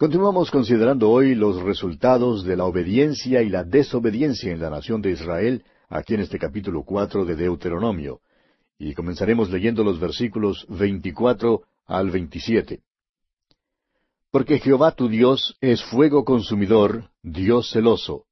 Continuamos considerando hoy los resultados de la obediencia y la desobediencia en la nación de Israel, aquí en este capítulo cuatro de Deuteronomio, y comenzaremos leyendo los versículos veinticuatro al veintisiete. Porque Jehová tu Dios es fuego consumidor, Dios celoso.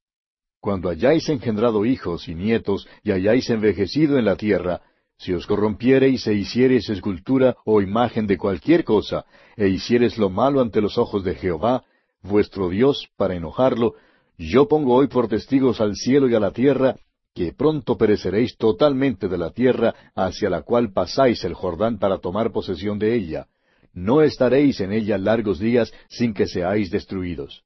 Cuando hayáis engendrado hijos y nietos y hayáis envejecido en la tierra, si os corrompiereis e hiciereis escultura o imagen de cualquier cosa, e hiciereis lo malo ante los ojos de Jehová, vuestro Dios, para enojarlo, yo pongo hoy por testigos al cielo y a la tierra, que pronto pereceréis totalmente de la tierra hacia la cual pasáis el Jordán para tomar posesión de ella. No estaréis en ella largos días sin que seáis destruidos.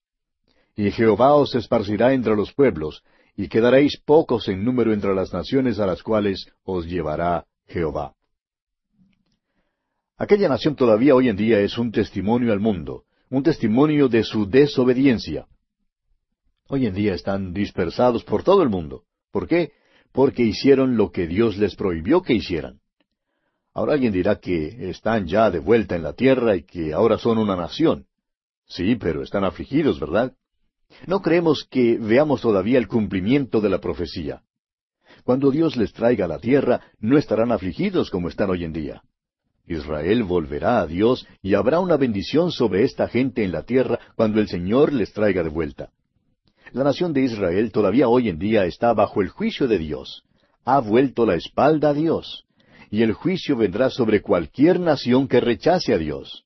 Y Jehová os esparcirá entre los pueblos, y quedaréis pocos en número entre las naciones a las cuales os llevará Jehová. Aquella nación todavía hoy en día es un testimonio al mundo, un testimonio de su desobediencia. Hoy en día están dispersados por todo el mundo. ¿Por qué? Porque hicieron lo que Dios les prohibió que hicieran. Ahora alguien dirá que están ya de vuelta en la tierra y que ahora son una nación. Sí, pero están afligidos, ¿verdad? No creemos que veamos todavía el cumplimiento de la profecía. Cuando Dios les traiga a la tierra, no estarán afligidos como están hoy en día. Israel volverá a Dios y habrá una bendición sobre esta gente en la tierra cuando el Señor les traiga de vuelta. La nación de Israel todavía hoy en día está bajo el juicio de Dios. Ha vuelto la espalda a Dios. Y el juicio vendrá sobre cualquier nación que rechace a Dios.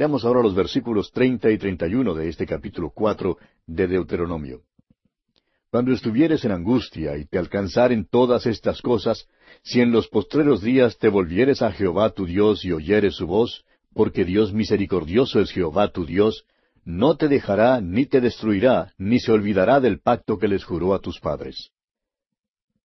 Leamos ahora los versículos treinta y treinta y uno de este capítulo cuatro de Deuteronomio. Cuando estuvieres en angustia y te alcanzaren todas estas cosas, si en los postreros días te volvieres a Jehová tu Dios y oyeres su voz, porque Dios misericordioso es Jehová tu Dios, no te dejará ni te destruirá, ni se olvidará del pacto que les juró a tus padres.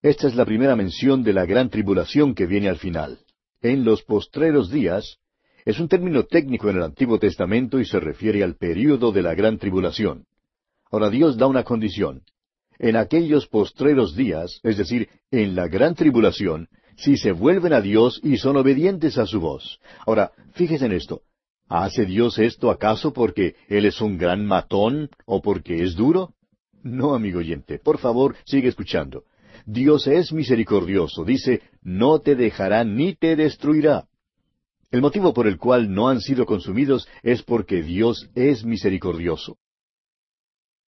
Esta es la primera mención de la gran tribulación que viene al final. En los postreros días es un término técnico en el Antiguo Testamento y se refiere al período de la gran tribulación. Ahora Dios da una condición. En aquellos postreros días, es decir, en la gran tribulación, si se vuelven a Dios y son obedientes a su voz. Ahora, fíjese en esto. ¿Hace Dios esto acaso porque Él es un gran matón o porque es duro? No, amigo oyente, por favor, sigue escuchando. Dios es misericordioso, dice, no te dejará ni te destruirá. El motivo por el cual no han sido consumidos es porque Dios es misericordioso.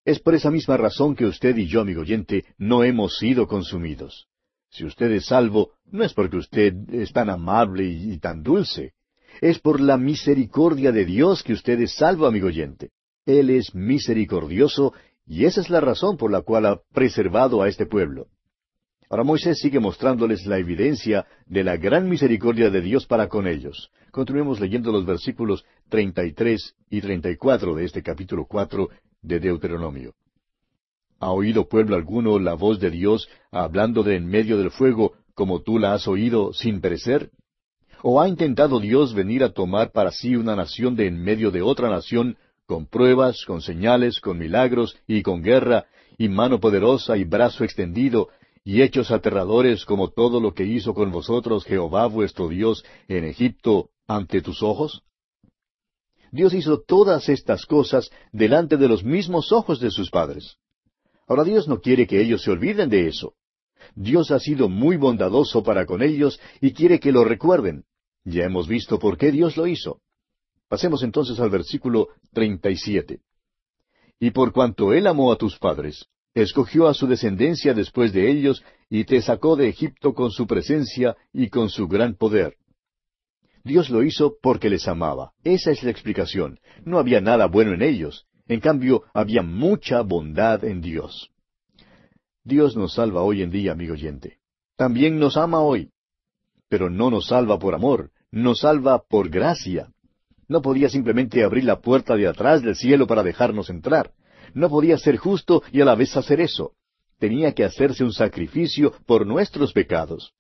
Es por esa misma razón que usted y yo, amigo oyente, no hemos sido consumidos. Si usted es salvo, no es porque usted es tan amable y, tan dulce. Es por la misericordia de Dios que usted es salvo, amigo oyente. Él es misericordioso y esa es la razón por la cual ha preservado a este pueblo. Ahora Moisés sigue mostrándoles la evidencia de la gran misericordia de Dios para con ellos. Continuemos leyendo los versículos treinta y tres y treinta y cuatro de este capítulo cuatro de Deuteronomio. ¿Ha oído pueblo alguno la voz de Dios hablando de en medio del fuego como tú la has oído sin perecer? ¿O ha intentado Dios venir a tomar para sí una nación de en medio de otra nación con pruebas, con señales, con milagros y con guerra, y mano poderosa y brazo extendido, y hechos aterradores como todo lo que hizo con vosotros Jehová vuestro Dios en Egipto ante tus ojos? Dios hizo todas estas cosas delante de los mismos ojos de sus padres. Ahora Dios no quiere que ellos se olviden de eso. Dios ha sido muy bondadoso para con ellos y quiere que lo recuerden. Ya hemos visto por qué Dios lo hizo. Pasemos entonces al versículo treinta y siete. Y por cuanto Él amó a tus padres, escogió a su descendencia después de ellos y te sacó de Egipto con su presencia y con su gran poder. Dios lo hizo porque les amaba. Esa es la explicación. No había nada bueno en ellos. En cambio, había mucha bondad en Dios. Dios nos salva hoy en día, amigo oyente. También nos ama hoy. Pero no nos salva por amor, nos salva por gracia. No podía simplemente abrir la puerta de atrás del cielo para dejarnos entrar. No podía ser justo y a la vez hacer eso. Tenía que hacerse un sacrificio por nuestros pecados.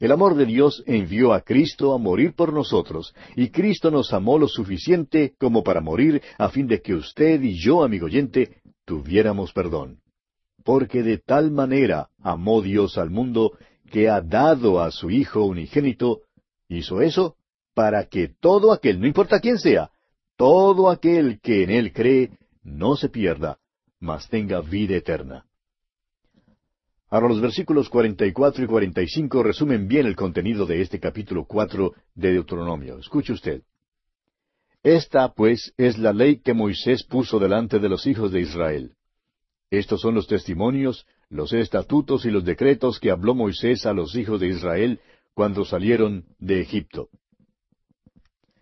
El amor de Dios envió a Cristo a morir por nosotros, y Cristo nos amó lo suficiente como para morir a fin de que usted y yo, amigo oyente, tuviéramos perdón. Porque de tal manera amó Dios al mundo que ha dado a su Hijo unigénito, hizo eso para que todo aquel, no importa quién sea, todo aquel que en él cree no se pierda, mas tenga vida eterna. Ahora los versículos 44 y 45 resumen bien el contenido de este capítulo 4 de Deuteronomio. Escuche usted. Esta, pues, es la ley que Moisés puso delante de los hijos de Israel. Estos son los testimonios, los estatutos y los decretos que habló Moisés a los hijos de Israel cuando salieron de Egipto.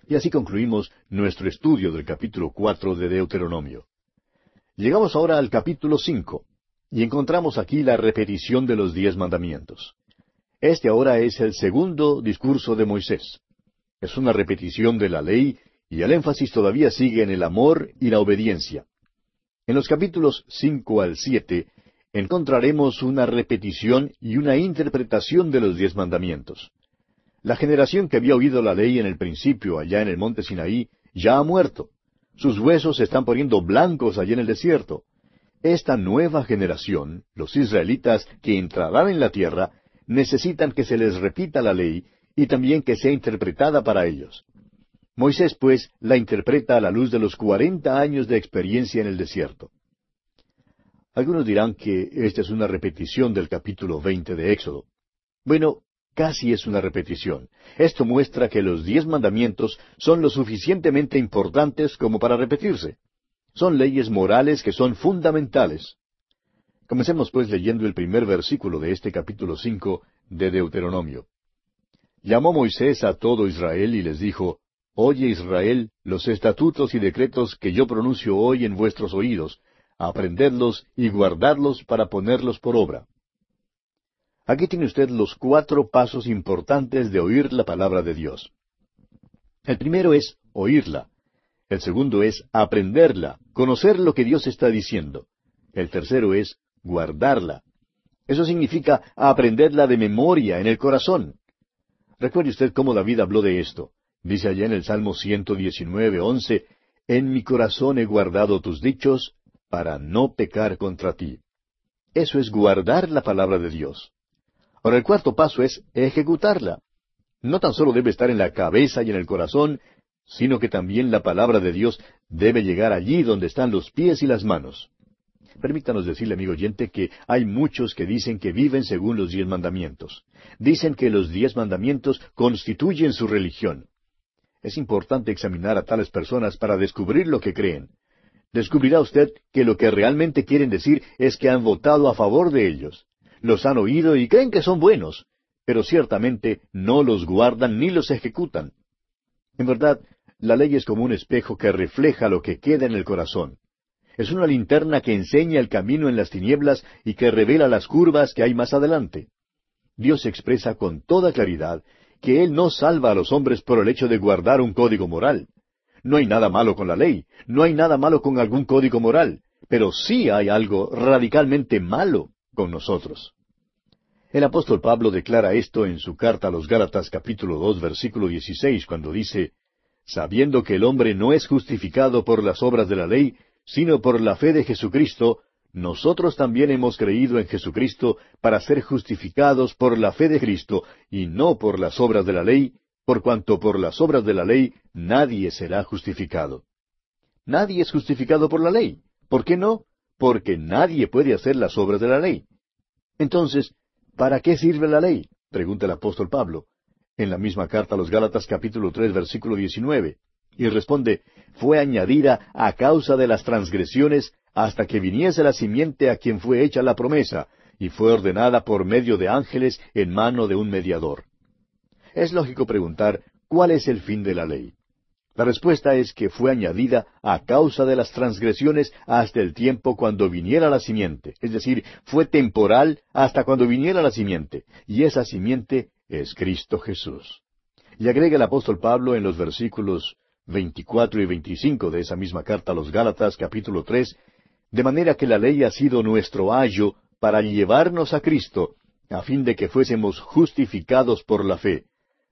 Y así concluimos nuestro estudio del capítulo cuatro de Deuteronomio. Llegamos ahora al capítulo cinco, y encontramos aquí la repetición de los diez mandamientos. Este ahora es el segundo discurso de Moisés. Es una repetición de la ley, y el énfasis todavía sigue en el amor y la obediencia. En los capítulos cinco al siete encontraremos una repetición y una interpretación de los diez mandamientos. La generación que había oído la ley en el principio allá en el monte Sinaí ya ha muerto. Sus huesos se están poniendo blancos allá en el desierto. Esta nueva generación, los israelitas que entrarán en la tierra, necesitan que se les repita la ley y también que sea interpretada para ellos. Moisés, pues, la interpreta a la luz de los cuarenta años de experiencia en el desierto. Algunos dirán que esta es una repetición del capítulo veinte de Éxodo. Bueno, casi es una repetición. Esto muestra que los diez mandamientos son lo suficientemente importantes como para repetirse. Son leyes morales que son fundamentales. Comencemos pues leyendo el primer versículo de este capítulo cinco de Deuteronomio. Llamó Moisés a todo Israel y les dijo, Oye Israel, los estatutos y decretos que yo pronuncio hoy en vuestros oídos, aprendedlos y guardadlos para ponerlos por obra. Aquí tiene usted los cuatro pasos importantes de oír la palabra de Dios. El primero es oírla. El segundo es aprenderla, conocer lo que Dios está diciendo. El tercero es guardarla. Eso significa aprenderla de memoria en el corazón. Recuerde usted cómo David habló de esto. Dice allá en el Salmo 119, 11, En mi corazón he guardado tus dichos para no pecar contra ti. Eso es guardar la palabra de Dios. Ahora el cuarto paso es ejecutarla. No tan solo debe estar en la cabeza y en el corazón, sino que también la palabra de Dios debe llegar allí donde están los pies y las manos. Permítanos decirle, amigo oyente, que hay muchos que dicen que viven según los diez mandamientos. Dicen que los diez mandamientos constituyen su religión. Es importante examinar a tales personas para descubrir lo que creen descubrirá usted que lo que realmente quieren decir es que han votado a favor de ellos. Los han oído y creen que son buenos, pero ciertamente no los guardan ni los ejecutan. En verdad, la ley es como un espejo que refleja lo que queda en el corazón. Es una linterna que enseña el camino en las tinieblas y que revela las curvas que hay más adelante. Dios expresa con toda claridad que Él no salva a los hombres por el hecho de guardar un código moral. No hay nada malo con la ley, no hay nada malo con algún código moral, pero sí hay algo radicalmente malo con nosotros. El apóstol Pablo declara esto en su carta a los Gálatas capítulo dos versículo dieciséis cuando dice sabiendo que el hombre no es justificado por las obras de la ley, sino por la fe de Jesucristo, nosotros también hemos creído en Jesucristo para ser justificados por la fe de Cristo y no por las obras de la ley, por cuanto por las obras de la ley nadie será justificado. Nadie es justificado por la ley. ¿Por qué no? Porque nadie puede hacer las obras de la ley. Entonces, ¿para qué sirve la ley? pregunta el apóstol Pablo, en la misma carta a los Gálatas capítulo tres versículo diecinueve, y responde, fue añadida a causa de las transgresiones hasta que viniese la simiente a quien fue hecha la promesa, y fue ordenada por medio de ángeles en mano de un mediador. Es lógico preguntar, ¿cuál es el fin de la ley? La respuesta es que fue añadida a causa de las transgresiones hasta el tiempo cuando viniera la simiente, es decir, fue temporal hasta cuando viniera la simiente, y esa simiente es Cristo Jesús. Y agrega el apóstol Pablo en los versículos 24 y 25 de esa misma carta a los Gálatas capítulo 3, de manera que la ley ha sido nuestro ayo para llevarnos a Cristo, a fin de que fuésemos justificados por la fe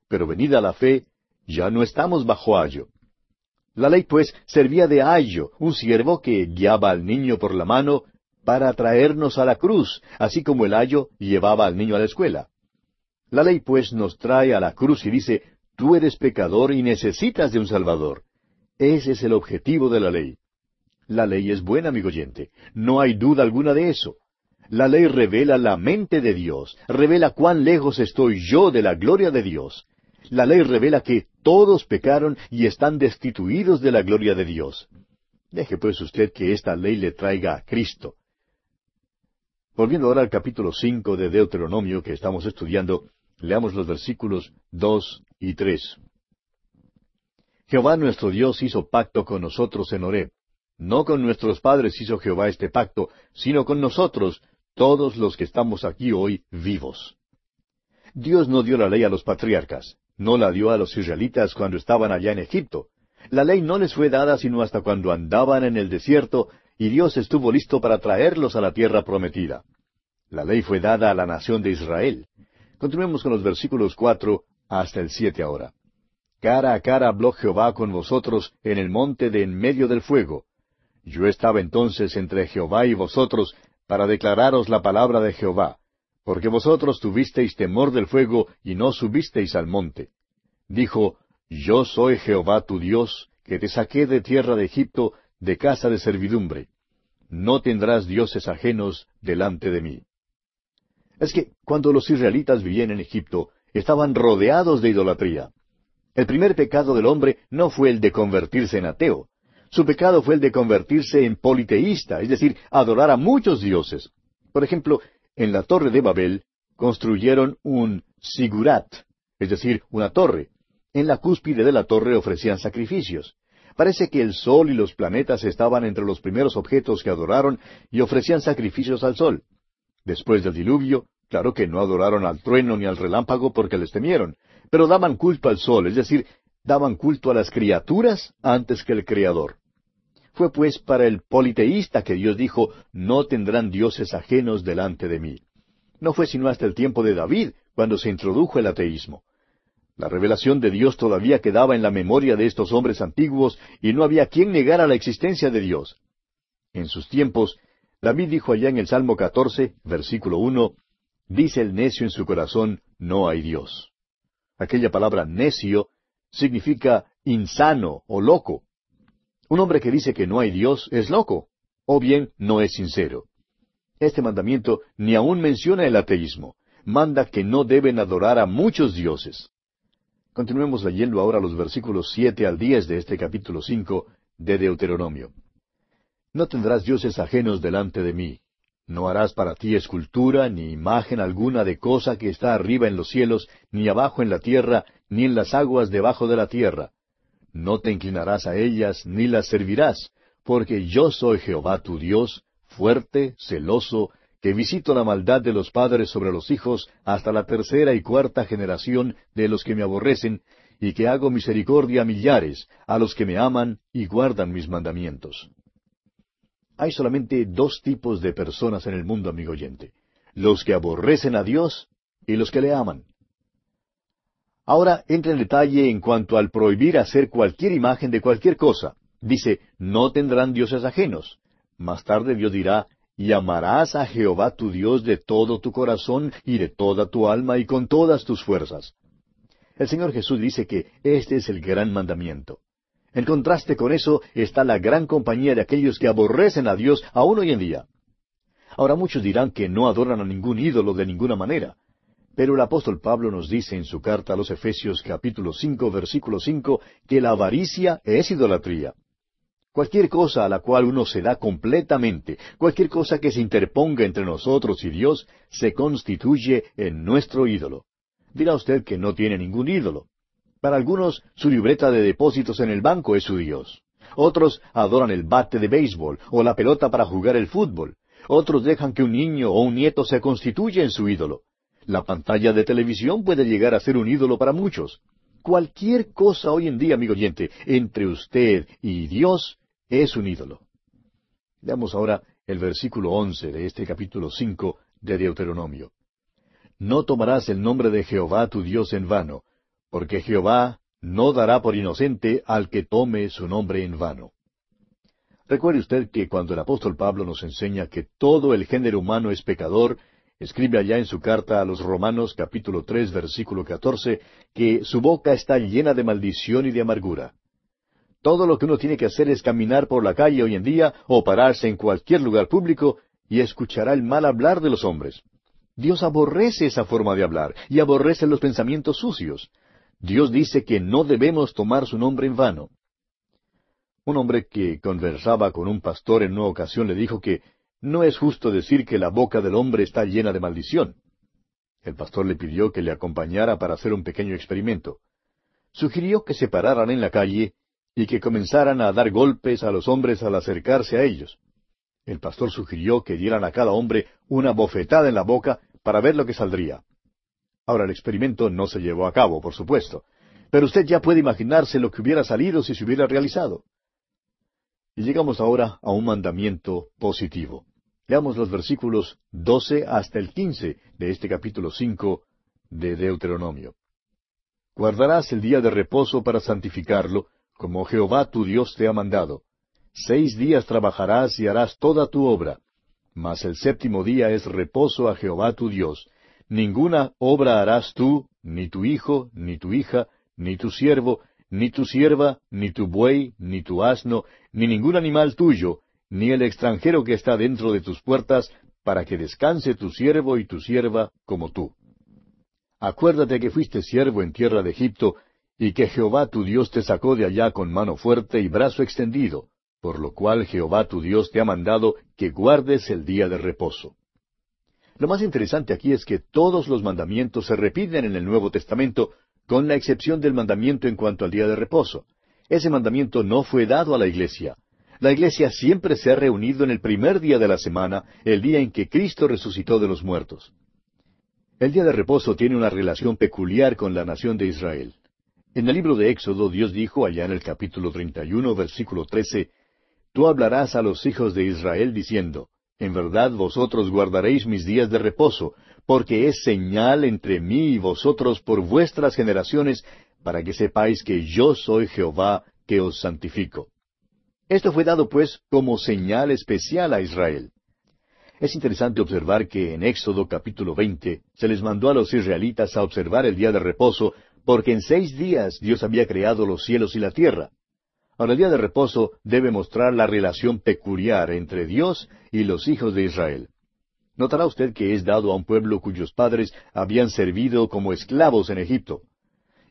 pero venida la fe, ya no estamos bajo ayo. La ley, pues, servía de ayo, un siervo que guiaba al niño por la mano para traernos a la cruz, así como el ayo llevaba al niño a la escuela. La ley, pues, nos trae a la cruz y dice, tú eres pecador y necesitas de un Salvador. Ese es el objetivo de la ley. La ley es buena, amigo oyente. No hay duda alguna de eso. La ley revela la mente de Dios, revela cuán lejos estoy yo de la gloria de Dios. La ley revela que todos pecaron y están destituidos de la gloria de Dios. Deje pues usted que esta ley le traiga a Cristo. Volviendo ahora al capítulo cinco de Deuteronomio que estamos estudiando, leamos los versículos dos y tres. Jehová nuestro Dios hizo pacto con nosotros en Horeb. No con nuestros padres hizo Jehová este pacto, sino con nosotros, todos los que estamos aquí hoy vivos. Dios no dio la ley a los patriarcas, no la dio a los israelitas cuando estaban allá en Egipto. La ley no les fue dada sino hasta cuando andaban en el desierto y Dios estuvo listo para traerlos a la tierra prometida. La ley fue dada a la nación de Israel. Continuemos con los versículos cuatro hasta el siete ahora. Cara a cara habló Jehová con vosotros en el monte de en medio del fuego. Yo estaba entonces entre Jehová y vosotros para declararos la palabra de Jehová, porque vosotros tuvisteis temor del fuego y no subisteis al monte. Dijo, Yo soy Jehová tu Dios, que te saqué de tierra de Egipto, de casa de servidumbre. No tendrás dioses ajenos delante de mí. Es que cuando los israelitas vivían en Egipto, estaban rodeados de idolatría. El primer pecado del hombre no fue el de convertirse en ateo, su pecado fue el de convertirse en politeísta, es decir, adorar a muchos dioses. Por ejemplo, en la torre de Babel construyeron un sigurat, es decir, una torre. En la cúspide de la torre ofrecían sacrificios. Parece que el sol y los planetas estaban entre los primeros objetos que adoraron y ofrecían sacrificios al sol. Después del diluvio, claro que no adoraron al trueno ni al relámpago porque les temieron, pero daban culto al sol, es decir, daban culto a las criaturas antes que el Creador. Fue pues para el politeísta que Dios dijo, no tendrán dioses ajenos delante de mí. No fue sino hasta el tiempo de David cuando se introdujo el ateísmo. La revelación de Dios todavía quedaba en la memoria de estos hombres antiguos y no había quien negara la existencia de Dios. En sus tiempos, David dijo allá en el Salmo 14, versículo 1, dice el necio en su corazón, no hay Dios. Aquella palabra necio significa insano o loco. Un hombre que dice que no hay Dios es loco, o bien no es sincero. Este mandamiento ni aun menciona el ateísmo, manda que no deben adorar a muchos dioses. Continuemos leyendo ahora los versículos siete al diez de este capítulo cinco de Deuteronomio. No tendrás dioses ajenos delante de mí. No harás para ti escultura, ni imagen alguna de cosa que está arriba en los cielos, ni abajo en la tierra, ni en las aguas debajo de la tierra, no te inclinarás a ellas ni las servirás, porque yo soy Jehová tu Dios, fuerte, celoso, que visito la maldad de los padres sobre los hijos hasta la tercera y cuarta generación de los que me aborrecen, y que hago misericordia a millares, a los que me aman y guardan mis mandamientos. Hay solamente dos tipos de personas en el mundo, amigo oyente, los que aborrecen a Dios y los que le aman. Ahora entra en detalle en cuanto al prohibir hacer cualquier imagen de cualquier cosa. Dice, no tendrán dioses ajenos. Más tarde Dios dirá, y amarás a Jehová tu Dios de todo tu corazón y de toda tu alma y con todas tus fuerzas. El Señor Jesús dice que este es el gran mandamiento. En contraste con eso está la gran compañía de aquellos que aborrecen a Dios aún hoy en día. Ahora muchos dirán que no adoran a ningún ídolo de ninguna manera. Pero el apóstol Pablo nos dice en su carta a los Efesios capítulo cinco versículo cinco que la avaricia es idolatría. Cualquier cosa a la cual uno se da completamente, cualquier cosa que se interponga entre nosotros y Dios, se constituye en nuestro ídolo. Dirá usted que no tiene ningún ídolo. Para algunos, su libreta de depósitos en el banco es su Dios. Otros adoran el bate de béisbol o la pelota para jugar el fútbol. Otros dejan que un niño o un nieto se constituya en su ídolo. La pantalla de televisión puede llegar a ser un ídolo para muchos. Cualquier cosa hoy en día, amigo oyente, entre usted y Dios es un ídolo. Veamos ahora el versículo once de este capítulo cinco de Deuteronomio. No tomarás el nombre de Jehová tu Dios en vano, porque Jehová no dará por inocente al que tome su nombre en vano. Recuerde usted que cuando el apóstol Pablo nos enseña que todo el género humano es pecador Escribe allá en su carta a los Romanos capítulo tres versículo catorce que su boca está llena de maldición y de amargura. Todo lo que uno tiene que hacer es caminar por la calle hoy en día o pararse en cualquier lugar público y escuchará el mal hablar de los hombres. Dios aborrece esa forma de hablar y aborrece los pensamientos sucios. Dios dice que no debemos tomar su nombre en vano. Un hombre que conversaba con un pastor en una ocasión le dijo que no es justo decir que la boca del hombre está llena de maldición. El pastor le pidió que le acompañara para hacer un pequeño experimento. Sugirió que se pararan en la calle y que comenzaran a dar golpes a los hombres al acercarse a ellos. El pastor sugirió que dieran a cada hombre una bofetada en la boca para ver lo que saldría. Ahora el experimento no se llevó a cabo, por supuesto, pero usted ya puede imaginarse lo que hubiera salido si se hubiera realizado. Y llegamos ahora a un mandamiento positivo. Leamos los versículos doce hasta el quince de este capítulo cinco de Deuteronomio. Guardarás el día de reposo para santificarlo, como Jehová tu Dios te ha mandado. Seis días trabajarás y harás toda tu obra. Mas el séptimo día es reposo a Jehová tu Dios. Ninguna obra harás tú, ni tu hijo, ni tu hija, ni tu siervo, ni tu sierva, ni tu buey, ni tu asno, ni ningún animal tuyo, ni el extranjero que está dentro de tus puertas, para que descanse tu siervo y tu sierva como tú. Acuérdate que fuiste siervo en tierra de Egipto, y que Jehová tu Dios te sacó de allá con mano fuerte y brazo extendido, por lo cual Jehová tu Dios te ha mandado que guardes el día de reposo. Lo más interesante aquí es que todos los mandamientos se repiten en el Nuevo Testamento, con la excepción del mandamiento en cuanto al día de reposo. Ese mandamiento no fue dado a la iglesia. La iglesia siempre se ha reunido en el primer día de la semana, el día en que Cristo resucitó de los muertos. El día de reposo tiene una relación peculiar con la nación de Israel. En el libro de Éxodo Dios dijo allá en el capítulo 31, versículo 13, Tú hablarás a los hijos de Israel diciendo, En verdad vosotros guardaréis mis días de reposo, porque es señal entre mí y vosotros por vuestras generaciones, para que sepáis que yo soy Jehová que os santifico. Esto fue dado pues como señal especial a Israel. Es interesante observar que en Éxodo capítulo 20 se les mandó a los israelitas a observar el día de reposo porque en seis días Dios había creado los cielos y la tierra. Ahora el día de reposo debe mostrar la relación peculiar entre Dios y los hijos de Israel. Notará usted que es dado a un pueblo cuyos padres habían servido como esclavos en Egipto.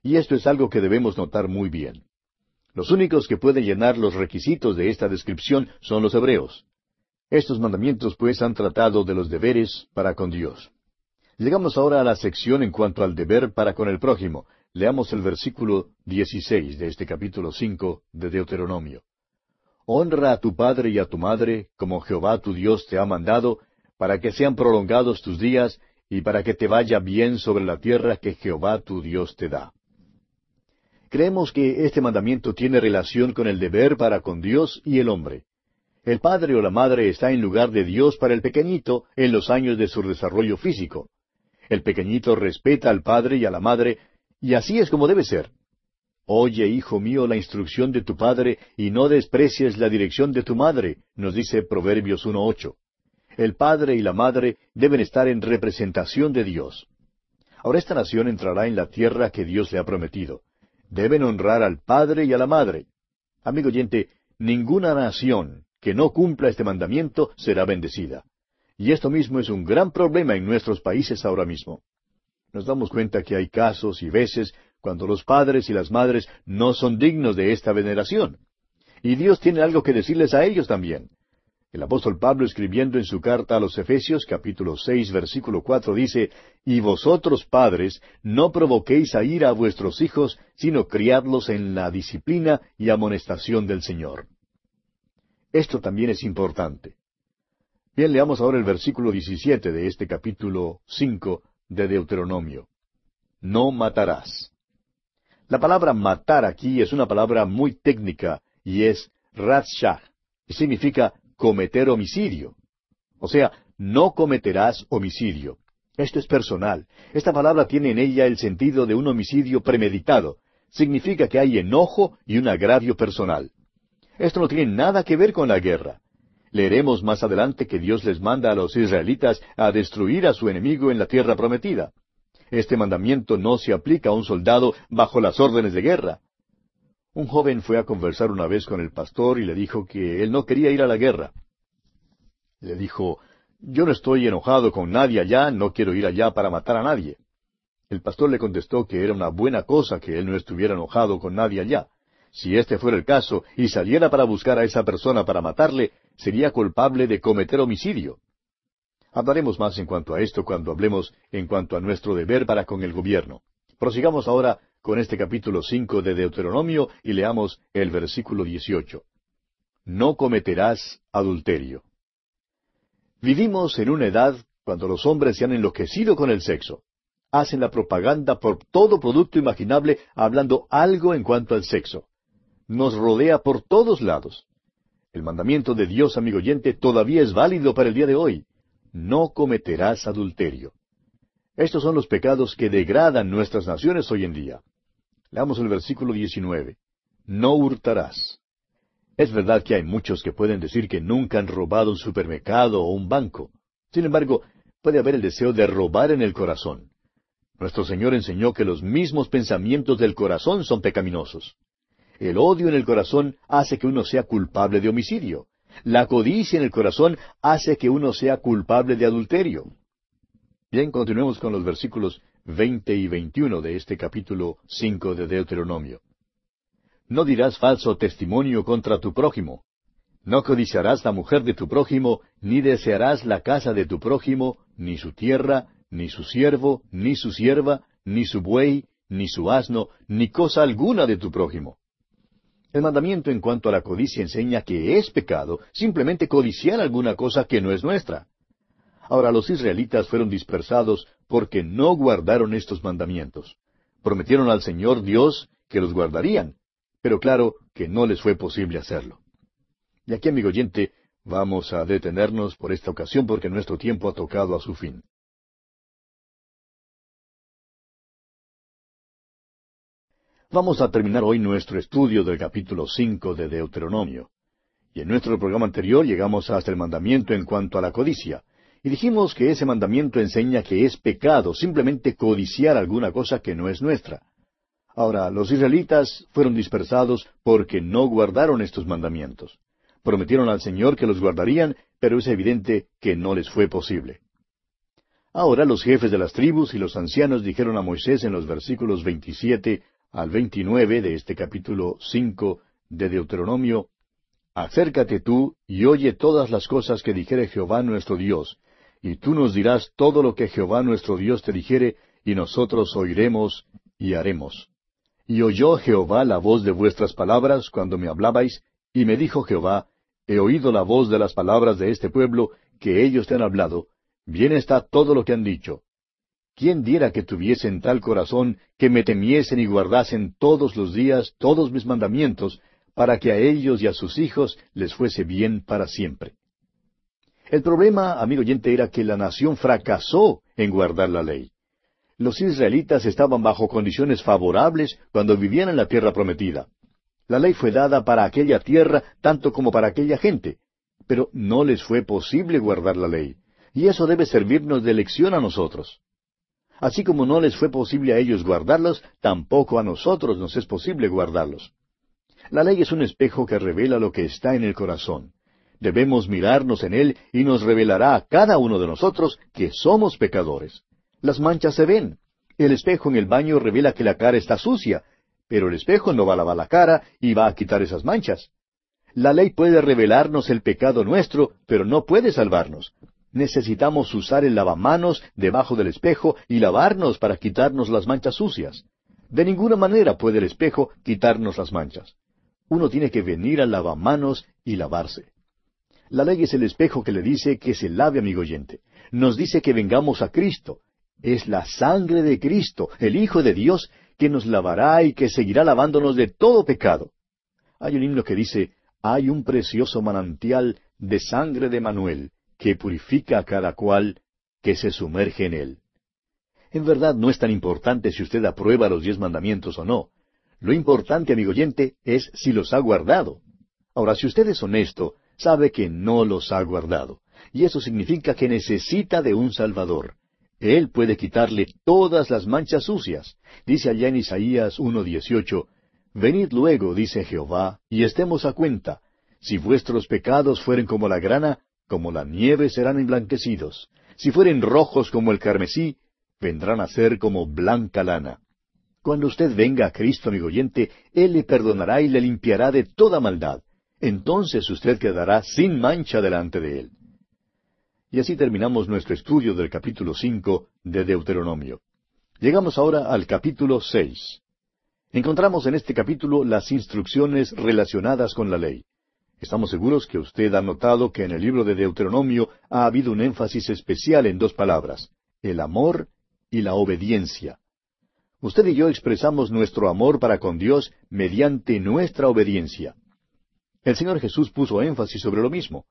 Y esto es algo que debemos notar muy bien. Los únicos que pueden llenar los requisitos de esta descripción son los hebreos. Estos mandamientos pues han tratado de los deberes para con Dios. Llegamos ahora a la sección en cuanto al deber para con el prójimo, Leamos el versículo 16 de este capítulo 5 de Deuteronomio. Honra a tu padre y a tu madre, como Jehová tu Dios te ha mandado, para que sean prolongados tus días y para que te vaya bien sobre la tierra que Jehová tu Dios te da. Creemos que este mandamiento tiene relación con el deber para con Dios y el hombre. El padre o la madre está en lugar de Dios para el pequeñito en los años de su desarrollo físico. El pequeñito respeta al padre y a la madre y así es como debe ser. Oye, hijo mío, la instrucción de tu padre, y no desprecies la dirección de tu madre, nos dice Proverbios 1.8. El padre y la madre deben estar en representación de Dios. Ahora esta nación entrará en la tierra que Dios le ha prometido. Deben honrar al padre y a la madre. Amigo oyente, ninguna nación que no cumpla este mandamiento será bendecida. Y esto mismo es un gran problema en nuestros países ahora mismo nos damos cuenta que hay casos y veces cuando los padres y las madres no son dignos de esta veneración. Y Dios tiene algo que decirles a ellos también. El apóstol Pablo escribiendo en su carta a los Efesios capítulo seis versículo cuatro dice, Y vosotros padres no provoquéis a ir a vuestros hijos, sino criadlos en la disciplina y amonestación del Señor. Esto también es importante. Bien, leamos ahora el versículo 17 de este capítulo cinco de Deuteronomio. No matarás. La palabra matar aquí es una palabra muy técnica y es ratshah. Significa cometer homicidio. O sea, no cometerás homicidio. Esto es personal. Esta palabra tiene en ella el sentido de un homicidio premeditado. Significa que hay enojo y un agravio personal. Esto no tiene nada que ver con la guerra. Leeremos más adelante que Dios les manda a los israelitas a destruir a su enemigo en la tierra prometida. Este mandamiento no se aplica a un soldado bajo las órdenes de guerra. Un joven fue a conversar una vez con el pastor y le dijo que él no quería ir a la guerra. Le dijo, yo no estoy enojado con nadie allá, no quiero ir allá para matar a nadie. El pastor le contestó que era una buena cosa que él no estuviera enojado con nadie allá. Si este fuera el caso y saliera para buscar a esa persona para matarle, sería culpable de cometer homicidio. Hablaremos más en cuanto a esto cuando hablemos en cuanto a nuestro deber para con el gobierno. Prosigamos ahora con este capítulo cinco de Deuteronomio y leamos el versículo dieciocho. No cometerás adulterio. Vivimos en una edad cuando los hombres se han enloquecido con el sexo. Hacen la propaganda por todo producto imaginable hablando algo en cuanto al sexo. Nos rodea por todos lados. El mandamiento de Dios, amigo oyente, todavía es válido para el día de hoy no cometerás adulterio. Estos son los pecados que degradan nuestras naciones hoy en día. Leamos el versículo 19. No hurtarás. Es verdad que hay muchos que pueden decir que nunca han robado un supermercado o un banco. Sin embargo, puede haber el deseo de robar en el corazón. Nuestro Señor enseñó que los mismos pensamientos del corazón son pecaminosos. El odio en el corazón hace que uno sea culpable de homicidio. La codicia en el corazón hace que uno sea culpable de adulterio. Bien, continuemos con los versículos veinte y veintiuno de este capítulo cinco de Deuteronomio. No dirás falso testimonio contra tu prójimo. No codiciarás la mujer de tu prójimo, ni desearás la casa de tu prójimo, ni su tierra, ni su siervo, ni su sierva, ni su buey, ni su asno, ni cosa alguna de tu prójimo. El mandamiento en cuanto a la codicia enseña que es pecado simplemente codiciar alguna cosa que no es nuestra. Ahora los israelitas fueron dispersados porque no guardaron estos mandamientos. Prometieron al Señor Dios que los guardarían, pero claro que no les fue posible hacerlo. Y aquí, amigo oyente, vamos a detenernos por esta ocasión porque nuestro tiempo ha tocado a su fin. Vamos a terminar hoy nuestro estudio del capítulo cinco de Deuteronomio. Y en nuestro programa anterior llegamos hasta el mandamiento en cuanto a la codicia. Y dijimos que ese mandamiento enseña que es pecado simplemente codiciar alguna cosa que no es nuestra. Ahora, los israelitas fueron dispersados porque no guardaron estos mandamientos. Prometieron al Señor que los guardarían, pero es evidente que no les fue posible. Ahora los jefes de las tribus y los ancianos dijeron a Moisés en los versículos 27 al 29 de este capítulo 5 de Deuteronomio, Acércate tú y oye todas las cosas que dijere Jehová nuestro Dios, y tú nos dirás todo lo que Jehová nuestro Dios te dijere, y nosotros oiremos y haremos. Y oyó Jehová la voz de vuestras palabras cuando me hablabais, y me dijo Jehová, He oído la voz de las palabras de este pueblo, que ellos te han hablado, bien está todo lo que han dicho. ¿Quién diera que tuviesen tal corazón que me temiesen y guardasen todos los días todos mis mandamientos, para que a ellos y a sus hijos les fuese bien para siempre? El problema, amigo oyente, era que la nación fracasó en guardar la ley. Los israelitas estaban bajo condiciones favorables cuando vivían en la tierra prometida. La ley fue dada para aquella tierra tanto como para aquella gente, pero no les fue posible guardar la ley. Y eso debe servirnos de lección a nosotros. Así como no les fue posible a ellos guardarlos, tampoco a nosotros nos es posible guardarlos. La ley es un espejo que revela lo que está en el corazón. Debemos mirarnos en él y nos revelará a cada uno de nosotros que somos pecadores. Las manchas se ven. El espejo en el baño revela que la cara está sucia, pero el espejo no va a lavar la cara y va a quitar esas manchas. La ley puede revelarnos el pecado nuestro, pero no puede salvarnos necesitamos usar el lavamanos debajo del espejo y lavarnos para quitarnos las manchas sucias. De ninguna manera puede el espejo quitarnos las manchas. Uno tiene que venir al lavamanos y lavarse. La ley es el espejo que le dice que se lave, amigo oyente. Nos dice que vengamos a Cristo. Es la sangre de Cristo, el Hijo de Dios, que nos lavará y que seguirá lavándonos de todo pecado. Hay un himno que dice, hay un precioso manantial de sangre de Manuel, que purifica a cada cual que se sumerge en él. En verdad no es tan importante si usted aprueba los diez mandamientos o no. Lo importante, amigo oyente, es si los ha guardado. Ahora, si usted es honesto, sabe que no los ha guardado. Y eso significa que necesita de un Salvador. Él puede quitarle todas las manchas sucias. Dice allá en Isaías 1.18, Venid luego, dice Jehová, y estemos a cuenta. Si vuestros pecados fueren como la grana, como la nieve serán emblanquecidos. Si fueren rojos como el carmesí, vendrán a ser como blanca lana. Cuando usted venga a Cristo, amigo oyente, Él le perdonará y le limpiará de toda maldad. Entonces usted quedará sin mancha delante de Él. Y así terminamos nuestro estudio del capítulo cinco de Deuteronomio. Llegamos ahora al capítulo seis. Encontramos en este capítulo las instrucciones relacionadas con la ley. Estamos seguros que usted ha notado que en el libro de Deuteronomio ha habido un énfasis especial en dos palabras, el amor y la obediencia. Usted y yo expresamos nuestro amor para con Dios mediante nuestra obediencia. El Señor Jesús puso énfasis sobre lo mismo.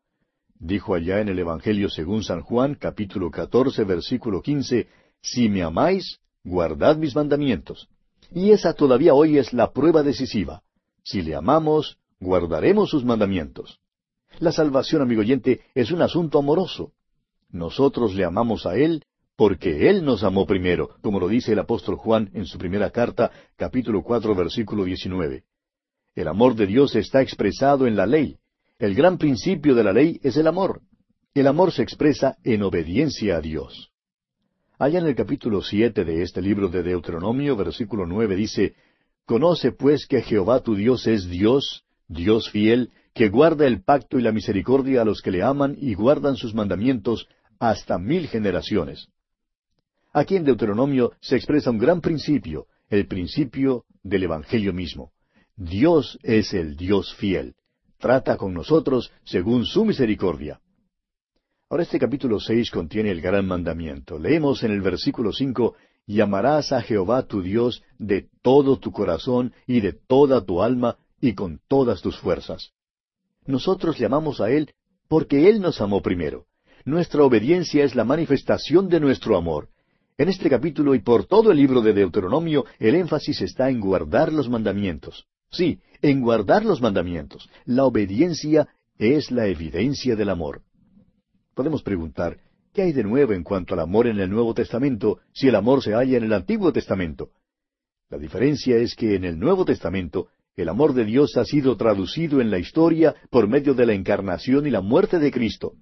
Dijo allá en el Evangelio según San Juan, capítulo 14, versículo 15, Si me amáis, guardad mis mandamientos. Y esa todavía hoy es la prueba decisiva. Si le amamos, guardaremos sus mandamientos. La salvación, amigo oyente, es un asunto amoroso. Nosotros le amamos a Él porque Él nos amó primero, como lo dice el apóstol Juan en su primera carta, capítulo cuatro, versículo diecinueve. El amor de Dios está expresado en la ley. El gran principio de la ley es el amor. El amor se expresa en obediencia a Dios. Allá en el capítulo siete de este libro de Deuteronomio, versículo nueve, dice Conoce pues que Jehová tu Dios es Dios, Dios fiel, que guarda el pacto y la misericordia a los que le aman y guardan sus mandamientos hasta mil generaciones. Aquí en Deuteronomio se expresa un gran principio, el principio del Evangelio mismo. Dios es el Dios fiel. Trata con nosotros según su misericordia. Ahora este capítulo seis contiene el gran mandamiento. Leemos en el versículo cinco y amarás a Jehová tu Dios de todo tu corazón y de toda tu alma y con todas tus fuerzas. Nosotros le amamos a Él porque Él nos amó primero. Nuestra obediencia es la manifestación de nuestro amor, en este capítulo y por todo el libro de Deuteronomio, el énfasis está en guardar los mandamientos. Sí, en guardar los mandamientos. La obediencia es la evidencia del amor. Podemos preguntar, ¿qué hay de nuevo en cuanto al amor en el Nuevo Testamento si el amor se halla en el Antiguo Testamento? La diferencia es que en el Nuevo Testamento el amor de Dios ha sido traducido en la historia por medio de la encarnación y la muerte de Cristo.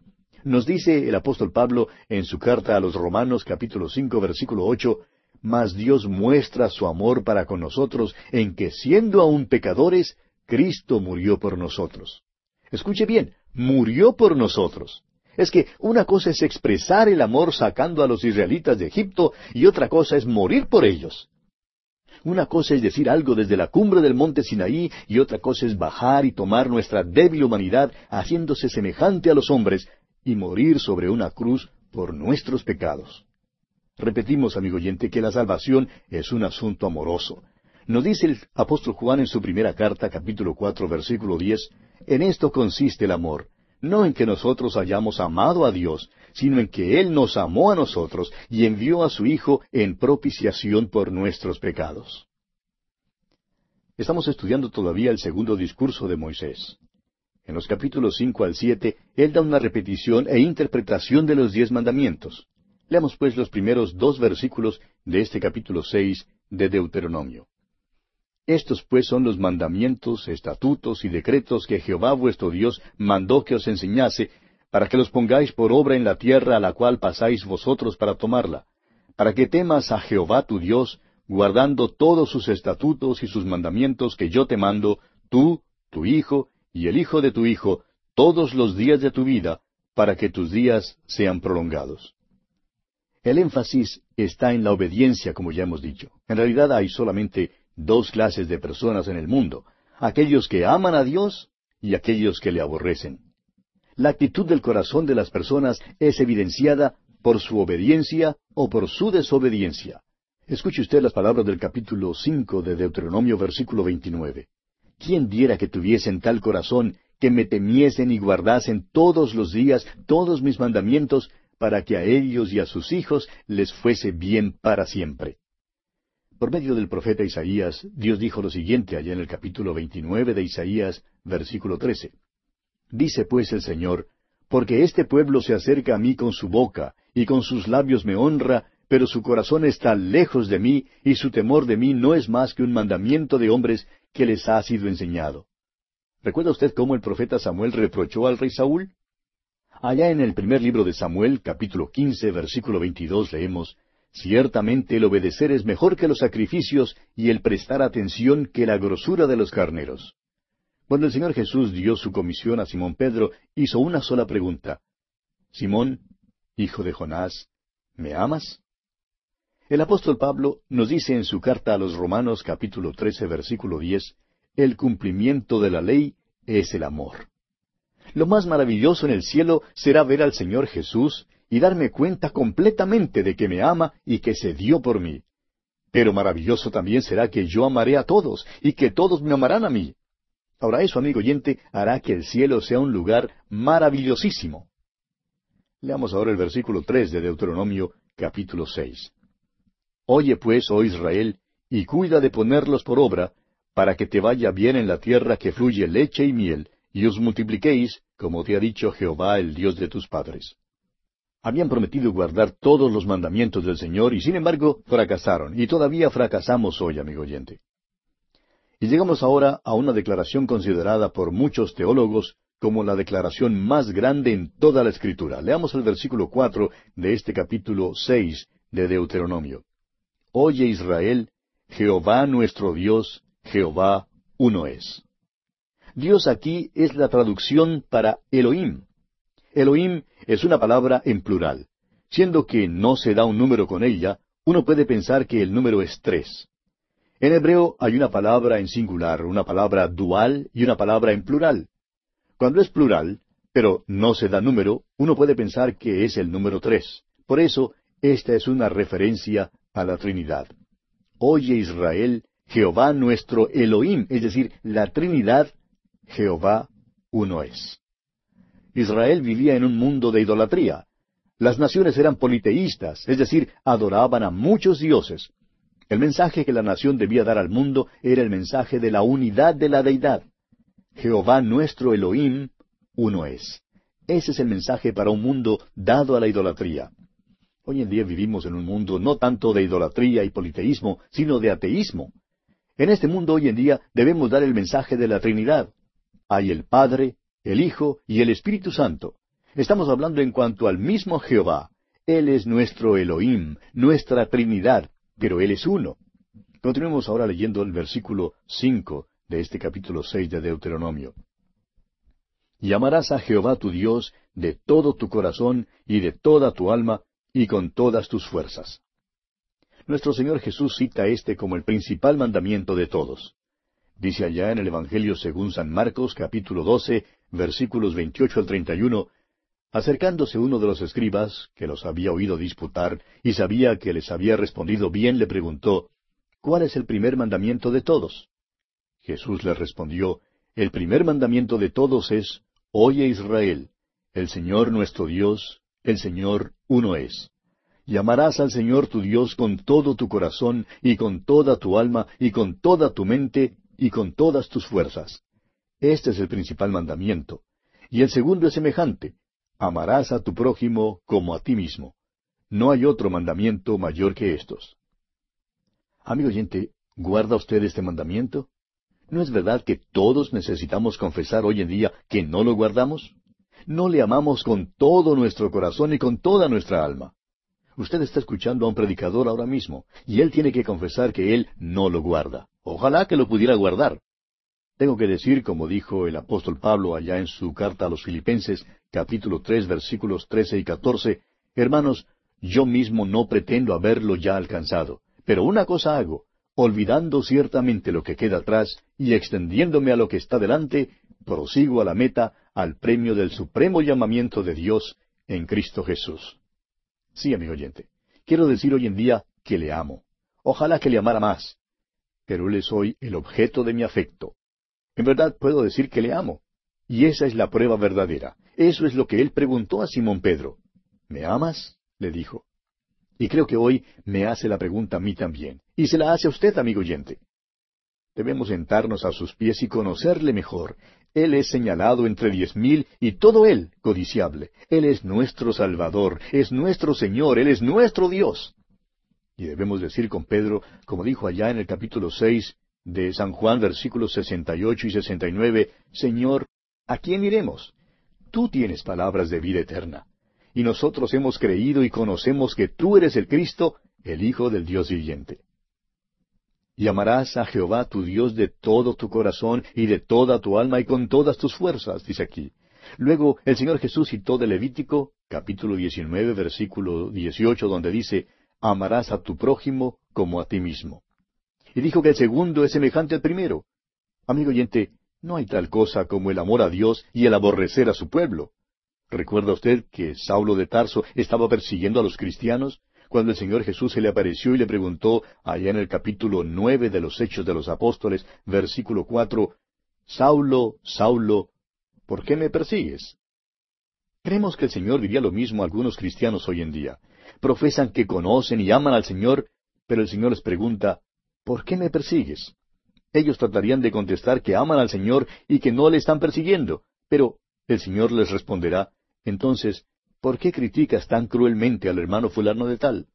Nos dice el apóstol Pablo en su carta a los Romanos capítulo cinco versículo ocho, Mas Dios muestra su amor para con nosotros en que siendo aún pecadores, Cristo murió por nosotros. Escuche bien, murió por nosotros. Es que una cosa es expresar el amor sacando a los israelitas de Egipto y otra cosa es morir por ellos. Una cosa es decir algo desde la cumbre del monte Sinaí y otra cosa es bajar y tomar nuestra débil humanidad haciéndose semejante a los hombres y morir sobre una cruz por nuestros pecados. Repetimos, amigo oyente, que la salvación es un asunto amoroso. Nos dice el apóstol Juan en su primera carta, capítulo cuatro, versículo diez, en esto consiste el amor, no en que nosotros hayamos amado a Dios, sino en que Él nos amó a nosotros y envió a su Hijo en propiciación por nuestros pecados. Estamos estudiando todavía el segundo discurso de Moisés. En los capítulos cinco al siete, él da una repetición e interpretación de los diez mandamientos. Leamos pues los primeros dos versículos de este capítulo seis de Deuteronomio. Estos pues son los mandamientos, estatutos y decretos que Jehová vuestro Dios mandó que os enseñase, para que los pongáis por obra en la tierra a la cual pasáis vosotros para tomarla, para que temas a Jehová tu Dios, guardando todos sus estatutos y sus mandamientos que yo te mando, tú, tu hijo y el hijo de tu hijo todos los días de tu vida, para que tus días sean prolongados. El énfasis está en la obediencia, como ya hemos dicho. En realidad hay solamente dos clases de personas en el mundo, aquellos que aman a Dios y aquellos que le aborrecen. La actitud del corazón de las personas es evidenciada por su obediencia o por su desobediencia. Escuche usted las palabras del capítulo cinco de Deuteronomio versículo veintinueve. ¿Quién diera que tuviesen tal corazón que me temiesen y guardasen todos los días todos mis mandamientos, para que a ellos y a sus hijos les fuese bien para siempre? Por medio del profeta Isaías, Dios dijo lo siguiente allá en el capítulo 29 de Isaías, versículo 13. Dice pues el Señor, porque este pueblo se acerca a mí con su boca, y con sus labios me honra, pero su corazón está lejos de mí, y su temor de mí no es más que un mandamiento de hombres que les ha sido enseñado. ¿Recuerda usted cómo el profeta Samuel reprochó al rey Saúl? Allá en el primer libro de Samuel, capítulo quince, versículo veintidós, leemos Ciertamente el obedecer es mejor que los sacrificios y el prestar atención que la grosura de los carneros. Cuando el Señor Jesús dio su comisión a Simón Pedro, hizo una sola pregunta. Simón, hijo de Jonás, ¿me amas? El apóstol Pablo nos dice en su carta a los Romanos capítulo trece versículo diez, el cumplimiento de la ley es el amor. Lo más maravilloso en el cielo será ver al Señor Jesús y darme cuenta completamente de que me ama y que se dio por mí. Pero maravilloso también será que yo amaré a todos y que todos me amarán a mí. Ahora eso, amigo oyente, hará que el cielo sea un lugar maravillosísimo. Leamos ahora el versículo tres de Deuteronomio capítulo seis. Oye pues, oh Israel, y cuida de ponerlos por obra, para que te vaya bien en la tierra que fluye leche y miel, y os multipliquéis, como te ha dicho Jehová, el Dios de tus padres. Habían prometido guardar todos los mandamientos del Señor y sin embargo fracasaron, y todavía fracasamos hoy, amigo oyente. Y llegamos ahora a una declaración considerada por muchos teólogos como la declaración más grande en toda la Escritura. Leamos el versículo cuatro de este capítulo seis de Deuteronomio. Oye Israel, Jehová nuestro Dios, Jehová uno es. Dios aquí es la traducción para Elohim. Elohim es una palabra en plural. Siendo que no se da un número con ella, uno puede pensar que el número es tres. En hebreo hay una palabra en singular, una palabra dual y una palabra en plural. Cuando es plural, pero no se da número, uno puede pensar que es el número tres. Por eso, esta es una referencia a la Trinidad. Oye Israel, Jehová nuestro Elohim, es decir, la Trinidad, Jehová uno es. Israel vivía en un mundo de idolatría. Las naciones eran politeístas, es decir, adoraban a muchos dioses. El mensaje que la nación debía dar al mundo era el mensaje de la unidad de la deidad. Jehová nuestro Elohim, uno es. Ese es el mensaje para un mundo dado a la idolatría. Hoy en día vivimos en un mundo no tanto de idolatría y politeísmo, sino de ateísmo. En este mundo hoy en día debemos dar el mensaje de la Trinidad. Hay el Padre, el Hijo y el Espíritu Santo. Estamos hablando en cuanto al mismo Jehová. Él es nuestro Elohim, nuestra Trinidad, pero Él es uno. Continuemos ahora leyendo el versículo cinco de este capítulo seis de Deuteronomio. Y amarás a Jehová tu Dios de todo tu corazón y de toda tu alma y con todas tus fuerzas. Nuestro Señor Jesús cita este como el principal mandamiento de todos. Dice allá en el Evangelio según San Marcos capítulo 12 versículos 28 al 31, acercándose uno de los escribas, que los había oído disputar y sabía que les había respondido bien, le preguntó, ¿Cuál es el primer mandamiento de todos? Jesús le respondió, El primer mandamiento de todos es, Oye Israel, el Señor nuestro Dios, el Señor uno es. Y amarás al Señor tu Dios con todo tu corazón y con toda tu alma y con toda tu mente y con todas tus fuerzas. Este es el principal mandamiento. Y el segundo es semejante. Amarás a tu prójimo como a ti mismo. No hay otro mandamiento mayor que estos. Amigo oyente, ¿guarda usted este mandamiento? ¿No es verdad que todos necesitamos confesar hoy en día que no lo guardamos? no le amamos con todo nuestro corazón y con toda nuestra alma. Usted está escuchando a un predicador ahora mismo, y él tiene que confesar que él no lo guarda. Ojalá que lo pudiera guardar. Tengo que decir, como dijo el apóstol Pablo allá en su carta a los Filipenses, capítulo tres, versículos trece y catorce, hermanos, yo mismo no pretendo haberlo ya alcanzado, pero una cosa hago, olvidando ciertamente lo que queda atrás y extendiéndome a lo que está delante, prosigo a la meta, al premio del supremo llamamiento de Dios en Cristo Jesús. Sí, amigo oyente, quiero decir hoy en día que le amo. Ojalá que le amara más. Pero Él es hoy el objeto de mi afecto. En verdad puedo decir que le amo. Y esa es la prueba verdadera. Eso es lo que Él preguntó a Simón Pedro. ¿Me amas? le dijo. Y creo que hoy me hace la pregunta a mí también. Y se la hace a usted, amigo oyente. Debemos sentarnos a sus pies y conocerle mejor, él es señalado entre diez mil y todo Él codiciable. Él es nuestro Salvador, es nuestro Señor, Él es nuestro Dios. Y debemos decir con Pedro, como dijo allá en el capítulo seis, de San Juan, versículos 68 y 69, Señor, ¿a quién iremos? Tú tienes palabras de vida eterna. Y nosotros hemos creído y conocemos que tú eres el Cristo, el Hijo del Dios viviente. Y amarás a Jehová tu Dios de todo tu corazón y de toda tu alma y con todas tus fuerzas, dice aquí. Luego el Señor Jesús citó de Levítico, capítulo 19, versículo 18, donde dice, amarás a tu prójimo como a ti mismo. Y dijo que el segundo es semejante al primero. Amigo oyente, no hay tal cosa como el amor a Dios y el aborrecer a su pueblo. ¿Recuerda usted que Saulo de Tarso estaba persiguiendo a los cristianos? Cuando el Señor Jesús se le apareció y le preguntó, allá en el capítulo nueve de los Hechos de los Apóstoles, versículo cuatro, Saulo, Saulo, ¿por qué me persigues? Creemos que el Señor diría lo mismo a algunos cristianos hoy en día. Profesan que conocen y aman al Señor, pero el Señor les pregunta, ¿por qué me persigues? Ellos tratarían de contestar que aman al Señor y que no le están persiguiendo, pero el Señor les responderá, entonces, ¿por qué criticas tan cruelmente al hermano fulano de tal?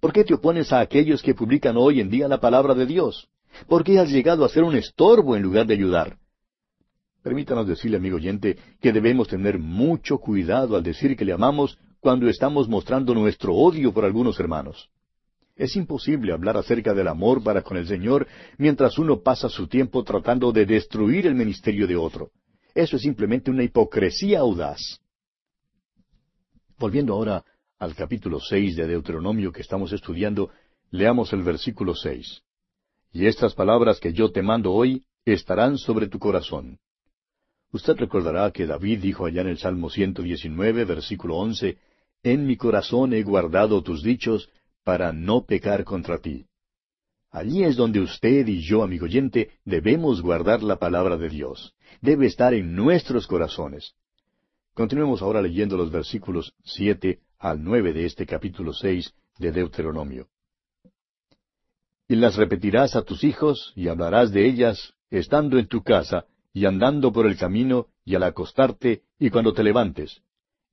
¿Por qué te opones a aquellos que publican hoy en día la palabra de Dios? ¿Por qué has llegado a ser un estorbo en lugar de ayudar? Permítanos decirle, amigo oyente, que debemos tener mucho cuidado al decir que le amamos cuando estamos mostrando nuestro odio por algunos hermanos. Es imposible hablar acerca del amor para con el Señor mientras uno pasa su tiempo tratando de destruir el ministerio de otro. Eso es simplemente una hipocresía audaz. Volviendo ahora al capítulo seis de Deuteronomio que estamos estudiando, leamos el versículo seis. Y estas palabras que yo te mando hoy estarán sobre tu corazón. Usted recordará que David dijo allá en el Salmo 119, versículo once, En mi corazón he guardado tus dichos, para no pecar contra ti. Allí es donde usted y yo, amigo oyente, debemos guardar la palabra de Dios. Debe estar en nuestros corazones. Continuemos ahora leyendo los versículos siete al nueve de este capítulo seis de Deuteronomio. Y las repetirás a tus hijos y hablarás de ellas estando en tu casa y andando por el camino y al acostarte y cuando te levantes.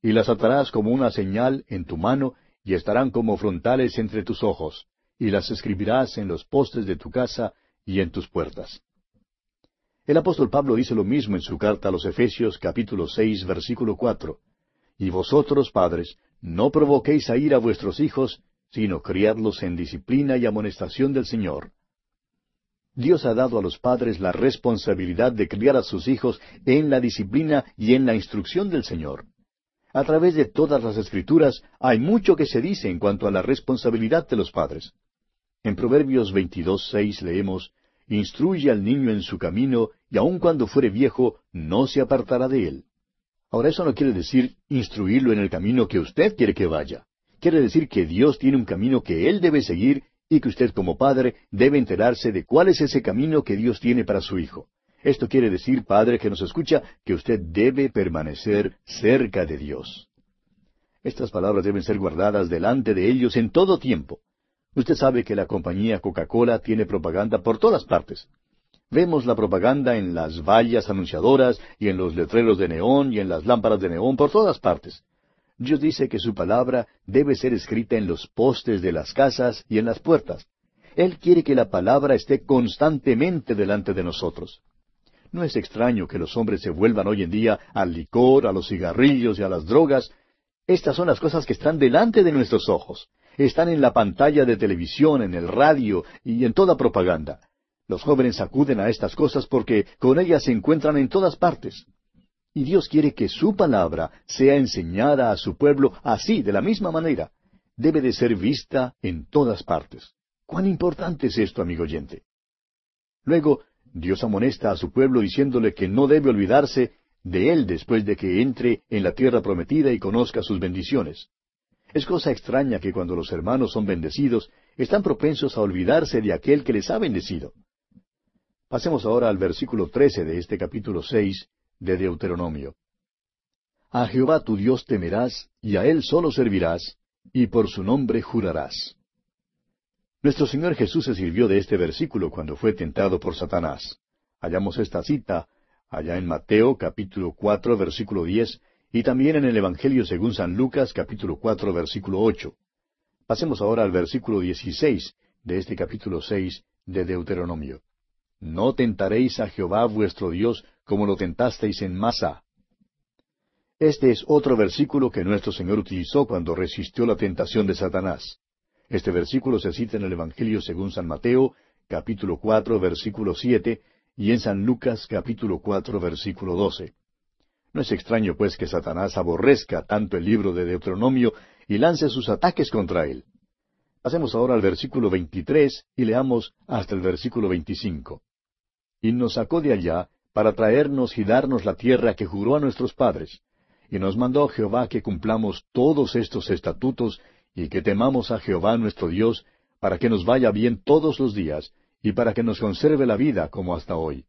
Y las atarás como una señal en tu mano y estarán como frontales entre tus ojos, y las escribirás en los postes de tu casa y en tus puertas. El apóstol Pablo dice lo mismo en su carta a los Efesios capítulo seis versículo cuatro. Y vosotros, padres, no provoquéis a ir a vuestros hijos, sino criadlos en disciplina y amonestación del Señor. Dios ha dado a los padres la responsabilidad de criar a sus hijos en la disciplina y en la instrucción del Señor. A través de todas las escrituras hay mucho que se dice en cuanto a la responsabilidad de los padres. En Proverbios 22.6 leemos, Instruye al niño en su camino, y aun cuando fuere viejo, no se apartará de él. Ahora eso no quiere decir instruirlo en el camino que usted quiere que vaya. Quiere decir que Dios tiene un camino que él debe seguir y que usted como padre debe enterarse de cuál es ese camino que Dios tiene para su hijo. Esto quiere decir, Padre que nos escucha, que usted debe permanecer cerca de Dios. Estas palabras deben ser guardadas delante de ellos en todo tiempo. Usted sabe que la compañía Coca-Cola tiene propaganda por todas partes. Vemos la propaganda en las vallas anunciadoras y en los letreros de neón y en las lámparas de neón por todas partes. Dios dice que su palabra debe ser escrita en los postes de las casas y en las puertas. Él quiere que la palabra esté constantemente delante de nosotros. No es extraño que los hombres se vuelvan hoy en día al licor, a los cigarrillos y a las drogas. Estas son las cosas que están delante de nuestros ojos. Están en la pantalla de televisión, en el radio y en toda propaganda. Los jóvenes acuden a estas cosas porque con ellas se encuentran en todas partes. Y Dios quiere que su palabra sea enseñada a su pueblo así, de la misma manera. Debe de ser vista en todas partes. ¿Cuán importante es esto, amigo oyente? Luego, Dios amonesta a su pueblo diciéndole que no debe olvidarse de él después de que entre en la tierra prometida y conozca sus bendiciones. Es cosa extraña que cuando los hermanos son bendecidos, están propensos a olvidarse de aquel que les ha bendecido. Pasemos ahora al versículo trece de este capítulo seis de Deuteronomio. A Jehová tu Dios temerás, y a él solo servirás, y por su nombre jurarás. Nuestro Señor Jesús se sirvió de este versículo cuando fue tentado por Satanás. Hallamos esta cita allá en Mateo capítulo cuatro versículo diez y también en el Evangelio según San Lucas capítulo cuatro versículo ocho. Pasemos ahora al versículo dieciséis de este capítulo seis de Deuteronomio. No tentaréis a Jehová vuestro Dios como lo tentasteis en Masa. Este es otro versículo que nuestro Señor utilizó cuando resistió la tentación de Satanás. Este versículo se cita en el Evangelio según San Mateo, capítulo cuatro, versículo siete, y en San Lucas, capítulo cuatro, versículo doce. No es extraño, pues, que Satanás aborrezca tanto el libro de Deuteronomio y lance sus ataques contra él. Pasemos ahora al versículo veintitrés y leamos hasta el versículo veinticinco. Y nos sacó de allá para traernos y darnos la tierra que juró a nuestros padres. Y nos mandó Jehová que cumplamos todos estos estatutos y que temamos a Jehová nuestro Dios, para que nos vaya bien todos los días, y para que nos conserve la vida como hasta hoy.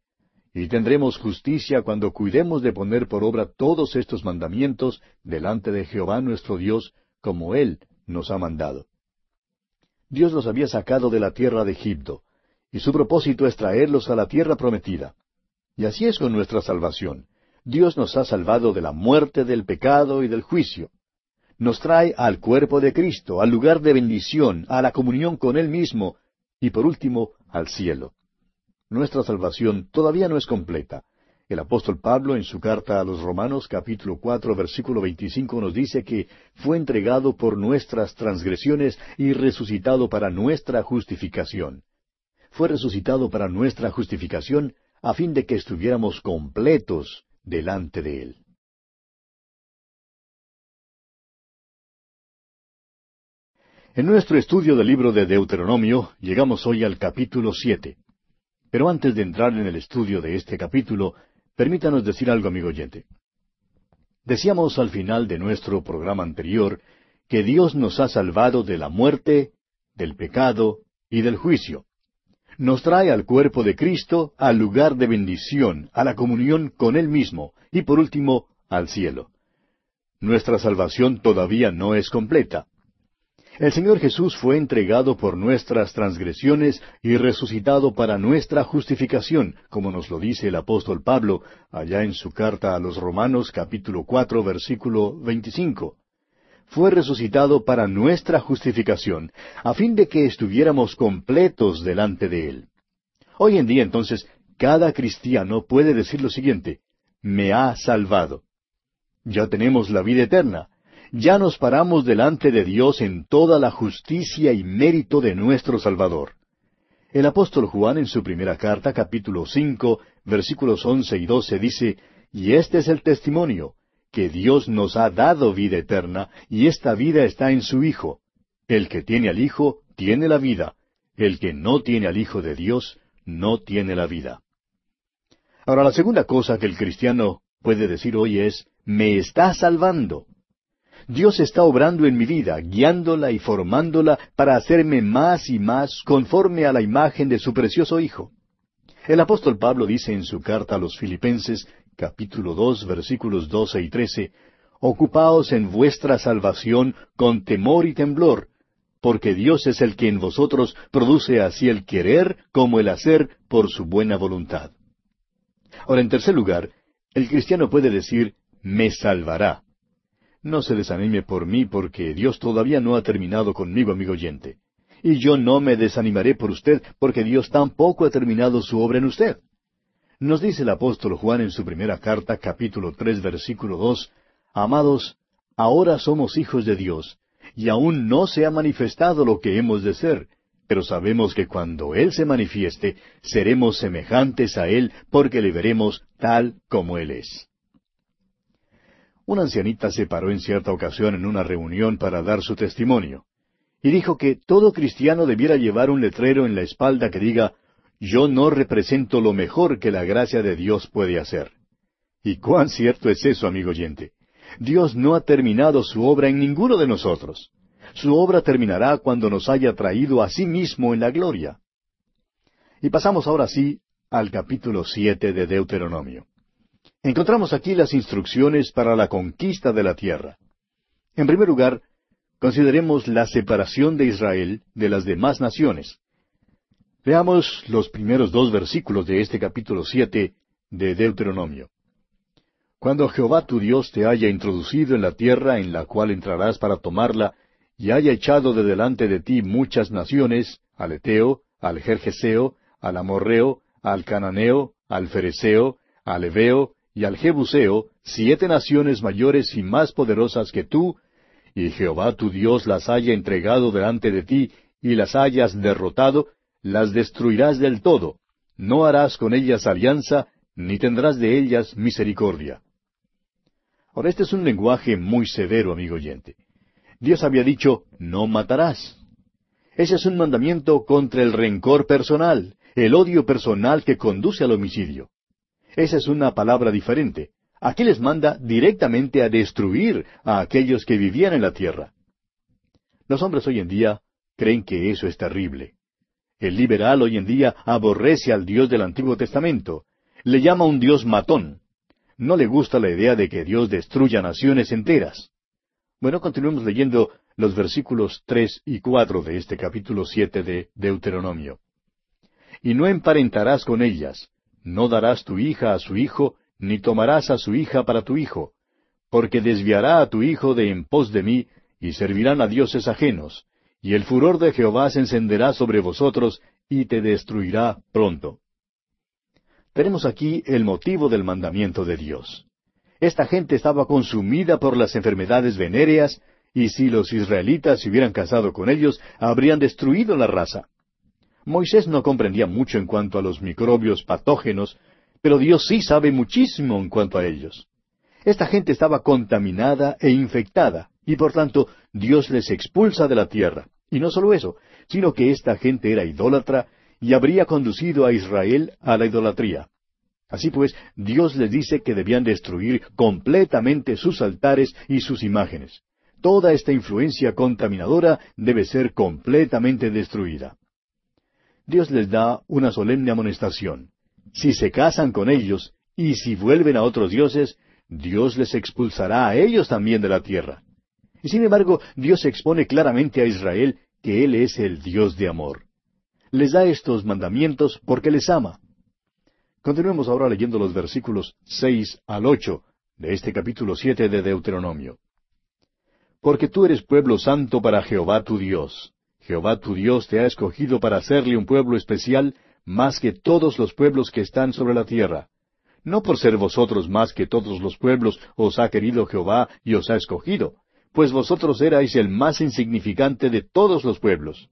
Y tendremos justicia cuando cuidemos de poner por obra todos estos mandamientos delante de Jehová nuestro Dios, como Él nos ha mandado. Dios los había sacado de la tierra de Egipto, y su propósito es traerlos a la tierra prometida. Y así es con nuestra salvación. Dios nos ha salvado de la muerte, del pecado y del juicio. Nos trae al cuerpo de Cristo, al lugar de bendición, a la comunión con Él mismo, y por último, al cielo nuestra salvación todavía no es completa. El apóstol Pablo en su carta a los Romanos capítulo cuatro versículo veinticinco nos dice que fue entregado por nuestras transgresiones y resucitado para nuestra justificación. Fue resucitado para nuestra justificación a fin de que estuviéramos completos delante de Él. En nuestro estudio del libro de Deuteronomio llegamos hoy al capítulo siete. Pero antes de entrar en el estudio de este capítulo, permítanos decir algo, amigo oyente. Decíamos al final de nuestro programa anterior que Dios nos ha salvado de la muerte, del pecado y del juicio. Nos trae al cuerpo de Cristo, al lugar de bendición, a la comunión con Él mismo y por último al cielo. Nuestra salvación todavía no es completa. El Señor Jesús fue entregado por nuestras transgresiones y resucitado para nuestra justificación, como nos lo dice el apóstol Pablo allá en su carta a los Romanos capítulo cuatro versículo veinticinco. Fue resucitado para nuestra justificación, a fin de que estuviéramos completos delante de Él. Hoy en día entonces, cada cristiano puede decir lo siguiente, me ha salvado. Ya tenemos la vida eterna ya nos paramos delante de Dios en toda la justicia y mérito de nuestro Salvador. El apóstol Juan en su primera carta, capítulo cinco, versículos once y doce, dice, Y este es el testimonio, que Dios nos ha dado vida eterna, y esta vida está en su Hijo. El que tiene al Hijo, tiene la vida. El que no tiene al Hijo de Dios, no tiene la vida. Ahora, la segunda cosa que el cristiano puede decir hoy es, me está salvando. Dios está obrando en mi vida, guiándola y formándola para hacerme más y más conforme a la imagen de su precioso Hijo. El apóstol Pablo dice en su carta a los Filipenses, capítulo dos, versículos doce y trece, Ocupaos en vuestra salvación con temor y temblor, porque Dios es el que en vosotros produce así el querer como el hacer por su buena voluntad. Ahora, en tercer lugar, el cristiano puede decir, me salvará. No se desanime por mí porque Dios todavía no ha terminado conmigo, amigo oyente. Y yo no me desanimaré por usted porque Dios tampoco ha terminado su obra en usted. Nos dice el apóstol Juan en su primera carta, capítulo tres, versículo dos, Amados, ahora somos hijos de Dios, y aún no se ha manifestado lo que hemos de ser, pero sabemos que cuando Él se manifieste, seremos semejantes a Él, porque le veremos tal como Él es. Una ancianita se paró en cierta ocasión en una reunión para dar su testimonio, y dijo que todo cristiano debiera llevar un letrero en la espalda que diga, Yo no represento lo mejor que la gracia de Dios puede hacer. Y cuán cierto es eso, amigo oyente. Dios no ha terminado su obra en ninguno de nosotros. Su obra terminará cuando nos haya traído a sí mismo en la gloria. Y pasamos ahora sí al capítulo siete de Deuteronomio. Encontramos aquí las instrucciones para la conquista de la tierra. En primer lugar, consideremos la separación de Israel de las demás naciones. Veamos los primeros dos versículos de este capítulo siete de Deuteronomio. Cuando Jehová tu Dios te haya introducido en la tierra en la cual entrarás para tomarla, y haya echado de delante de ti muchas naciones, al Eteo, al Jerjeseo, al Amorreo, al cananeo, al fereceo, al heveo y al jebuseo, siete naciones mayores y más poderosas que tú, y Jehová tu Dios las haya entregado delante de ti, y las hayas derrotado, las destruirás del todo. No harás con ellas alianza, ni tendrás de ellas misericordia. Ahora, este es un lenguaje muy severo, amigo oyente. Dios había dicho, no matarás. Ese es un mandamiento contra el rencor personal, el odio personal que conduce al homicidio. Esa es una palabra diferente. Aquí les manda directamente a destruir a aquellos que vivían en la tierra. Los hombres hoy en día creen que eso es terrible. El liberal hoy en día aborrece al Dios del Antiguo Testamento. Le llama un Dios matón. No le gusta la idea de que Dios destruya naciones enteras. Bueno, continuemos leyendo los versículos tres y cuatro de este capítulo siete de Deuteronomio. Y no emparentarás con ellas, no darás tu hija a su hijo, ni tomarás a su hija para tu hijo, porque desviará a tu hijo de en pos de mí, y servirán a dioses ajenos, y el furor de Jehová se encenderá sobre vosotros, y te destruirá pronto. Tenemos aquí el motivo del mandamiento de Dios. Esta gente estaba consumida por las enfermedades venéreas, y si los israelitas se hubieran casado con ellos, habrían destruido la raza. Moisés no comprendía mucho en cuanto a los microbios patógenos, pero Dios sí sabe muchísimo en cuanto a ellos. Esta gente estaba contaminada e infectada, y por tanto Dios les expulsa de la tierra. Y no solo eso, sino que esta gente era idólatra y habría conducido a Israel a la idolatría. Así pues, Dios les dice que debían destruir completamente sus altares y sus imágenes. Toda esta influencia contaminadora debe ser completamente destruida. Dios les da una solemne amonestación. Si se casan con ellos y si vuelven a otros dioses, Dios les expulsará a ellos también de la tierra. Y sin embargo, Dios expone claramente a Israel que Él es el Dios de amor. Les da estos mandamientos porque les ama. Continuemos ahora leyendo los versículos seis al ocho de este capítulo siete de Deuteronomio. Porque tú eres pueblo santo para Jehová tu Dios. Jehová tu Dios te ha escogido para hacerle un pueblo especial más que todos los pueblos que están sobre la tierra. No por ser vosotros más que todos los pueblos os ha querido Jehová y os ha escogido, pues vosotros erais el más insignificante de todos los pueblos,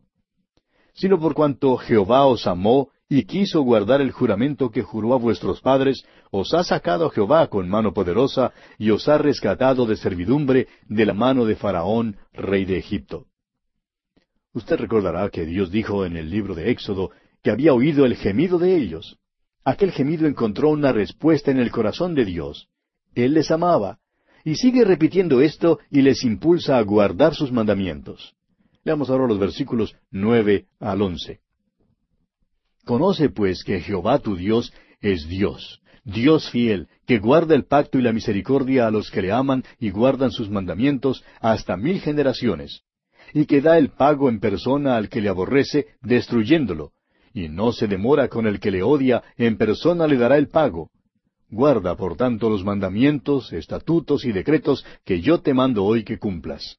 sino por cuanto Jehová os amó y quiso guardar el juramento que juró a vuestros padres, os ha sacado Jehová con mano poderosa y os ha rescatado de servidumbre de la mano de Faraón, rey de Egipto. Usted recordará que Dios dijo en el libro de Éxodo que había oído el gemido de ellos. Aquel gemido encontró una respuesta en el corazón de Dios. Él les amaba. Y sigue repitiendo esto y les impulsa a guardar sus mandamientos. Leamos ahora los versículos nueve al once. Conoce pues que Jehová tu Dios es Dios, Dios fiel, que guarda el pacto y la misericordia a los que le aman y guardan sus mandamientos hasta mil generaciones y que da el pago en persona al que le aborrece, destruyéndolo, y no se demora con el que le odia, en persona le dará el pago. Guarda, por tanto, los mandamientos, estatutos y decretos que yo te mando hoy que cumplas.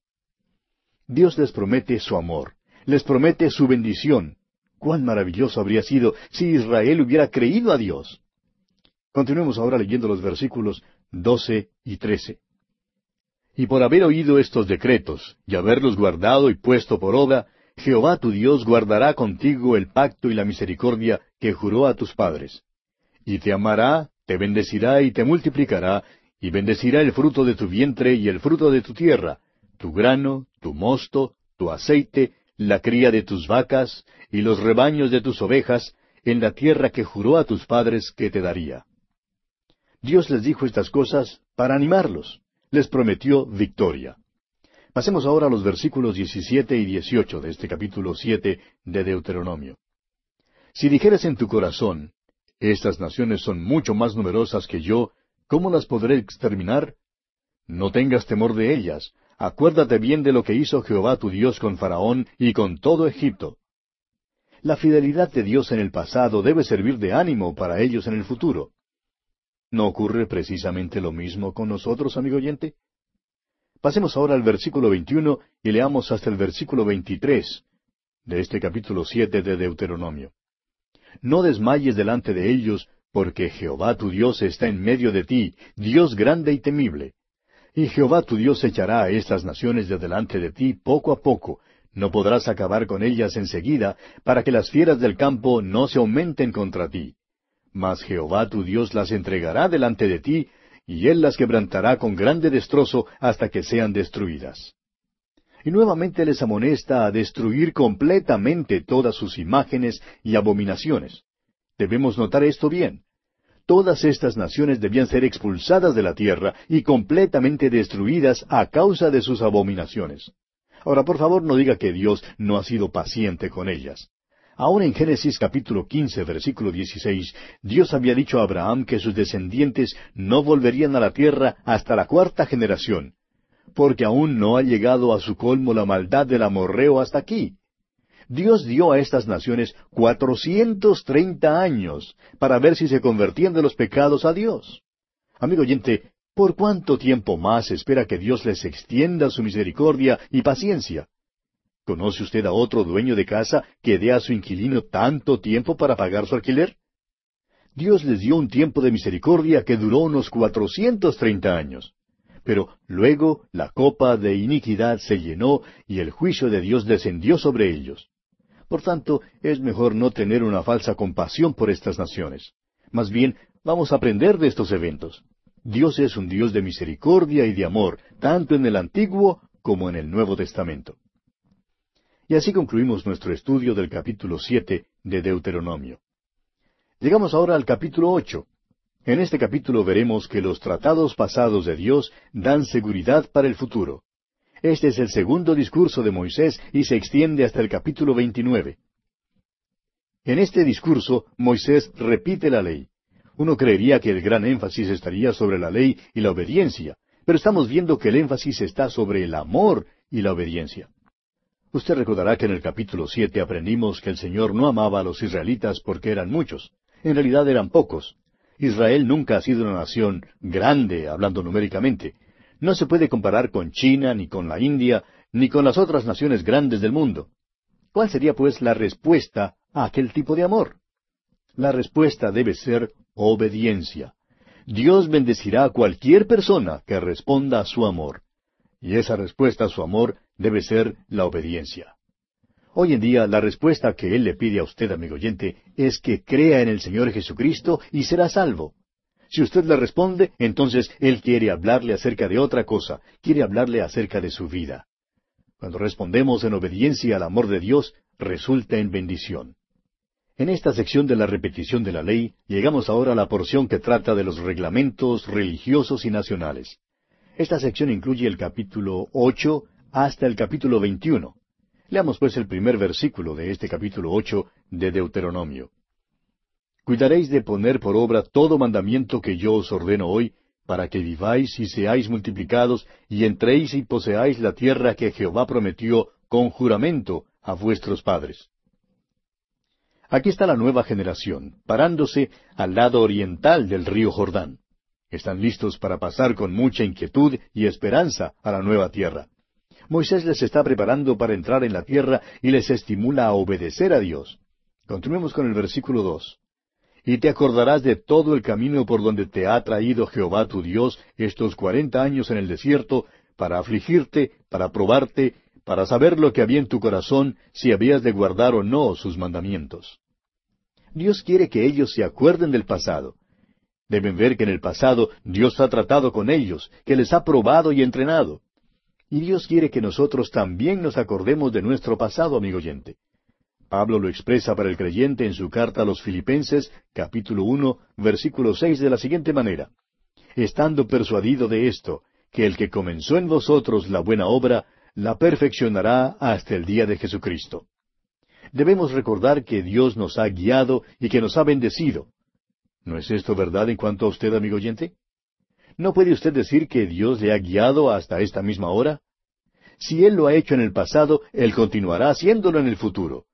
Dios les promete su amor, les promete su bendición. Cuán maravilloso habría sido si Israel hubiera creído a Dios. Continuemos ahora leyendo los versículos doce y trece. Y por haber oído estos decretos, y haberlos guardado y puesto por obra, Jehová tu Dios guardará contigo el pacto y la misericordia que juró a tus padres. Y te amará, te bendecirá y te multiplicará, y bendecirá el fruto de tu vientre y el fruto de tu tierra, tu grano, tu mosto, tu aceite, la cría de tus vacas, y los rebaños de tus ovejas, en la tierra que juró a tus padres que te daría. Dios les dijo estas cosas para animarlos les prometió victoria. Pasemos ahora a los versículos 17 y 18 de este capítulo 7 de Deuteronomio. Si dijeres en tu corazón, estas naciones son mucho más numerosas que yo, ¿cómo las podré exterminar? No tengas temor de ellas, acuérdate bien de lo que hizo Jehová tu Dios con Faraón y con todo Egipto. La fidelidad de Dios en el pasado debe servir de ánimo para ellos en el futuro. ¿No ocurre precisamente lo mismo con nosotros, amigo oyente? Pasemos ahora al versículo 21 y leamos hasta el versículo 23 de este capítulo 7 de Deuteronomio. No desmayes delante de ellos, porque Jehová tu Dios está en medio de ti, Dios grande y temible. Y Jehová tu Dios echará a estas naciones de delante de ti poco a poco, no podrás acabar con ellas enseguida, para que las fieras del campo no se aumenten contra ti. Mas Jehová tu Dios las entregará delante de ti, y él las quebrantará con grande destrozo hasta que sean destruidas. Y nuevamente les amonesta a destruir completamente todas sus imágenes y abominaciones. Debemos notar esto bien. Todas estas naciones debían ser expulsadas de la tierra y completamente destruidas a causa de sus abominaciones. Ahora, por favor, no diga que Dios no ha sido paciente con ellas. Aún en Génesis capítulo quince, versículo dieciséis, Dios había dicho a Abraham que sus descendientes no volverían a la tierra hasta la cuarta generación, porque aún no ha llegado a su colmo la maldad del amorreo hasta aquí. Dios dio a estas naciones cuatrocientos treinta años para ver si se convertían de los pecados a Dios. Amigo oyente, ¿por cuánto tiempo más espera que Dios les extienda su misericordia y paciencia? ¿Conoce usted a otro dueño de casa que dé a su inquilino tanto tiempo para pagar su alquiler? Dios les dio un tiempo de misericordia que duró unos cuatrocientos treinta años. Pero luego la copa de iniquidad se llenó y el juicio de Dios descendió sobre ellos. Por tanto, es mejor no tener una falsa compasión por estas naciones. Más bien, vamos a aprender de estos eventos. Dios es un Dios de misericordia y de amor, tanto en el Antiguo como en el Nuevo Testamento. Y así concluimos nuestro estudio del capítulo siete de Deuteronomio. Llegamos ahora al capítulo ocho. En este capítulo veremos que los tratados pasados de Dios dan seguridad para el futuro. Este es el segundo discurso de Moisés y se extiende hasta el capítulo 29. En este discurso, Moisés repite la ley. Uno creería que el gran énfasis estaría sobre la ley y la obediencia, pero estamos viendo que el énfasis está sobre el amor y la obediencia. Usted recordará que en el capítulo siete aprendimos que el Señor no amaba a los israelitas porque eran muchos. En realidad eran pocos. Israel nunca ha sido una nación grande, hablando numéricamente, no se puede comparar con China, ni con la India, ni con las otras naciones grandes del mundo. ¿Cuál sería, pues, la respuesta a aquel tipo de amor? La respuesta debe ser obediencia. Dios bendecirá a cualquier persona que responda a su amor. Y esa respuesta a su amor debe ser la obediencia. Hoy en día la respuesta que Él le pide a usted, amigo oyente, es que crea en el Señor Jesucristo y será salvo. Si usted le responde, entonces Él quiere hablarle acerca de otra cosa, quiere hablarle acerca de su vida. Cuando respondemos en obediencia al amor de Dios, resulta en bendición. En esta sección de la repetición de la ley, llegamos ahora a la porción que trata de los reglamentos religiosos y nacionales. Esta sección incluye el capítulo ocho hasta el capítulo veintiuno. Leamos pues el primer versículo de este capítulo ocho de Deuteronomio. Cuidaréis de poner por obra todo mandamiento que yo os ordeno hoy, para que viváis y seáis multiplicados, y entréis y poseáis la tierra que Jehová prometió con juramento a vuestros padres. Aquí está la nueva generación, parándose al lado oriental del río Jordán. Están listos para pasar con mucha inquietud y esperanza a la nueva tierra. Moisés les está preparando para entrar en la tierra y les estimula a obedecer a Dios. Continuemos con el versículo dos y te acordarás de todo el camino por donde te ha traído Jehová tu Dios estos cuarenta años en el desierto, para afligirte, para probarte, para saber lo que había en tu corazón, si habías de guardar o no sus mandamientos. Dios quiere que ellos se acuerden del pasado. Deben ver que en el pasado Dios ha tratado con ellos, que les ha probado y entrenado. Y Dios quiere que nosotros también nos acordemos de nuestro pasado, amigo oyente. Pablo lo expresa para el creyente en su carta a los Filipenses, capítulo uno, versículo seis, de la siguiente manera. Estando persuadido de esto, que el que comenzó en vosotros la buena obra, la perfeccionará hasta el día de Jesucristo. Debemos recordar que Dios nos ha guiado y que nos ha bendecido. ¿No es esto verdad en cuanto a usted, amigo oyente? ¿No puede usted decir que Dios le ha guiado hasta esta misma hora? Si Él lo ha hecho en el pasado, Él continuará haciéndolo en el futuro.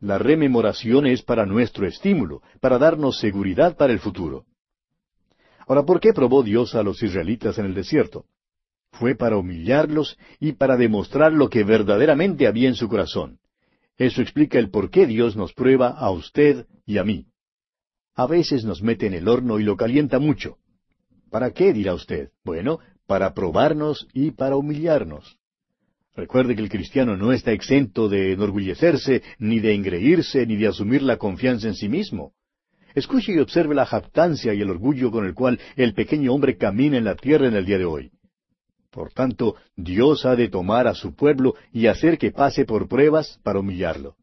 La rememoración es para nuestro estímulo, para darnos seguridad para el futuro. Ahora, ¿por qué probó Dios a los israelitas en el desierto? Fue para humillarlos y para demostrar lo que verdaderamente había en su corazón. Eso explica el por qué Dios nos prueba a usted y a mí. A veces nos mete en el horno y lo calienta mucho. ¿Para qué? dirá usted. Bueno, para probarnos y para humillarnos. Recuerde que el cristiano no está exento de enorgullecerse, ni de engreírse, ni de asumir la confianza en sí mismo. Escuche y observe la jactancia y el orgullo con el cual el pequeño hombre camina en la tierra en el día de hoy. Por tanto, Dios ha de tomar a su pueblo y hacer que pase por pruebas para humillarlo.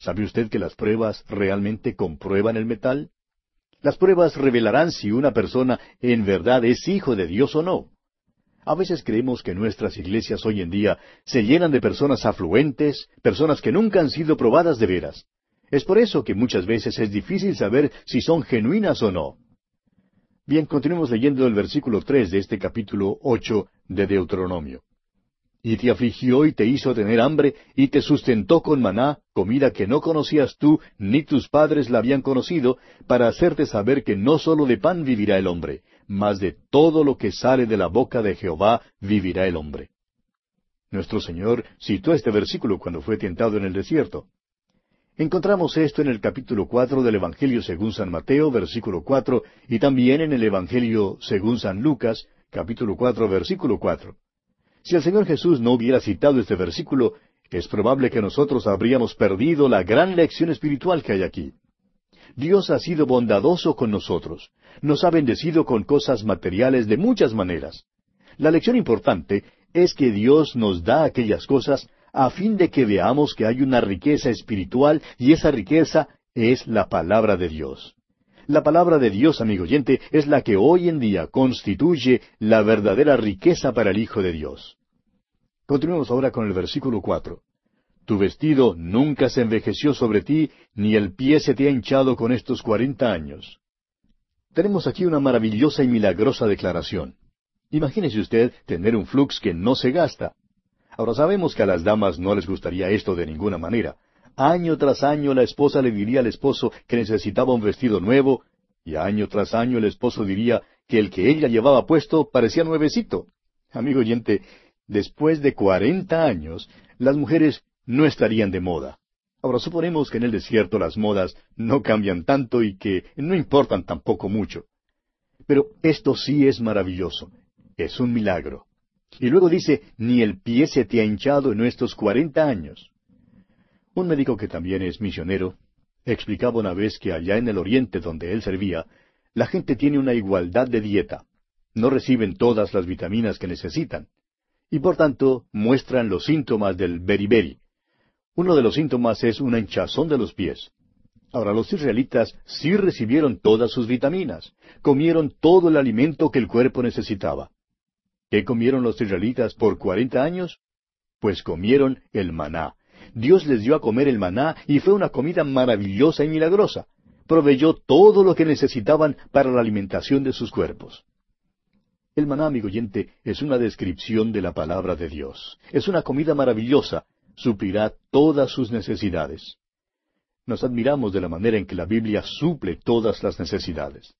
¿Sabe usted que las pruebas realmente comprueban el metal? Las pruebas revelarán si una persona en verdad es hijo de Dios o no. A veces creemos que nuestras iglesias hoy en día se llenan de personas afluentes, personas que nunca han sido probadas de veras. Es por eso que muchas veces es difícil saber si son genuinas o no. Bien, continuemos leyendo el versículo tres de este capítulo ocho de Deuteronomio. Y te afligió y te hizo tener hambre, y te sustentó con maná, comida que no conocías tú, ni tus padres la habían conocido, para hacerte saber que no sólo de pan vivirá el hombre, mas de todo lo que sale de la boca de Jehová vivirá el hombre. Nuestro Señor citó este versículo cuando fue tentado en el desierto. Encontramos esto en el capítulo cuatro del Evangelio según San Mateo, versículo cuatro, y también en el Evangelio según San Lucas, capítulo cuatro, versículo cuatro. Si el Señor Jesús no hubiera citado este versículo, es probable que nosotros habríamos perdido la gran lección espiritual que hay aquí. Dios ha sido bondadoso con nosotros, nos ha bendecido con cosas materiales de muchas maneras. La lección importante es que Dios nos da aquellas cosas a fin de que veamos que hay una riqueza espiritual y esa riqueza es la palabra de Dios. La palabra de Dios, amigo oyente, es la que hoy en día constituye la verdadera riqueza para el Hijo de Dios. Continuemos ahora con el versículo cuatro. Tu vestido nunca se envejeció sobre ti, ni el pie se te ha hinchado con estos cuarenta años. Tenemos aquí una maravillosa y milagrosa declaración. Imagínese usted tener un flux que no se gasta. Ahora sabemos que a las damas no les gustaría esto de ninguna manera. Año tras año la esposa le diría al esposo que necesitaba un vestido nuevo, y año tras año el esposo diría que el que ella llevaba puesto parecía nuevecito. Amigo oyente, después de cuarenta años, las mujeres no estarían de moda. Ahora suponemos que en el desierto las modas no cambian tanto y que no importan tampoco mucho. Pero esto sí es maravilloso. Es un milagro. Y luego dice, ni el pie se te ha hinchado en estos cuarenta años. Un médico que también es misionero explicaba una vez que allá en el oriente donde él servía, la gente tiene una igualdad de dieta. No reciben todas las vitaminas que necesitan. Y por tanto muestran los síntomas del beriberi. Uno de los síntomas es una hinchazón de los pies. Ahora los israelitas sí recibieron todas sus vitaminas, comieron todo el alimento que el cuerpo necesitaba. ¿Qué comieron los israelitas por cuarenta años? Pues comieron el maná. Dios les dio a comer el maná y fue una comida maravillosa y milagrosa. Proveyó todo lo que necesitaban para la alimentación de sus cuerpos. El maná, amigo oyente, es una descripción de la palabra de Dios. Es una comida maravillosa, suplirá todas sus necesidades. Nos admiramos de la manera en que la Biblia suple todas las necesidades.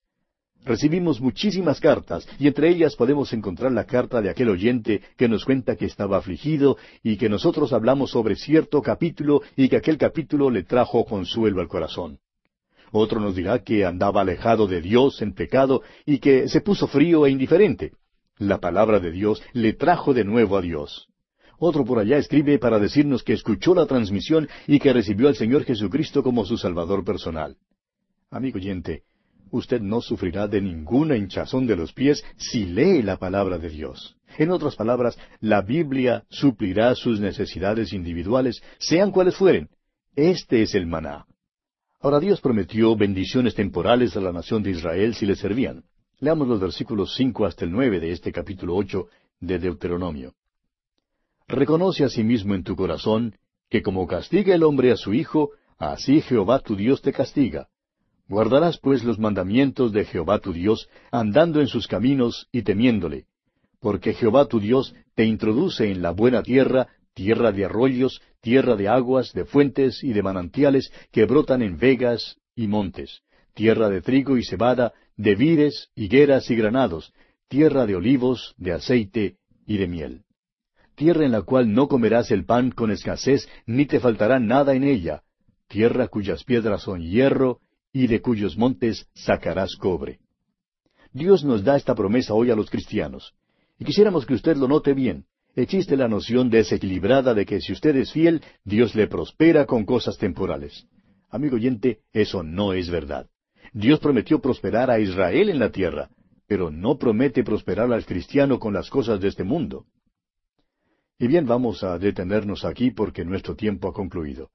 Recibimos muchísimas cartas y entre ellas podemos encontrar la carta de aquel oyente que nos cuenta que estaba afligido y que nosotros hablamos sobre cierto capítulo y que aquel capítulo le trajo consuelo al corazón. Otro nos dirá que andaba alejado de Dios en pecado y que se puso frío e indiferente. La palabra de Dios le trajo de nuevo a Dios. Otro por allá escribe para decirnos que escuchó la transmisión y que recibió al Señor Jesucristo como su Salvador personal. Amigo oyente, usted no sufrirá de ninguna hinchazón de los pies si lee la palabra de Dios. En otras palabras, la Biblia suplirá sus necesidades individuales, sean cuales fueren. Este es el maná. Ahora Dios prometió bendiciones temporales a la nación de Israel si le servían. Leamos los versículos cinco hasta el nueve de este capítulo ocho de Deuteronomio. Reconoce a sí mismo en tu corazón que como castiga el hombre a su hijo, así Jehová tu Dios te castiga. Guardarás pues los mandamientos de Jehová tu Dios, andando en sus caminos y temiéndole, porque Jehová tu Dios te introduce en la buena tierra, tierra de arroyos, tierra de aguas, de fuentes y de manantiales que brotan en vegas y montes, tierra de trigo y cebada, de vides, higueras y granados, tierra de olivos, de aceite y de miel tierra en la cual no comerás el pan con escasez, ni te faltará nada en ella, tierra cuyas piedras son hierro, y de cuyos montes sacarás cobre. Dios nos da esta promesa hoy a los cristianos. Y quisiéramos que usted lo note bien. Existe la noción desequilibrada de que si usted es fiel, Dios le prospera con cosas temporales. Amigo oyente, eso no es verdad. Dios prometió prosperar a Israel en la tierra, pero no promete prosperar al cristiano con las cosas de este mundo. Y bien, vamos a detenernos aquí porque nuestro tiempo ha concluido.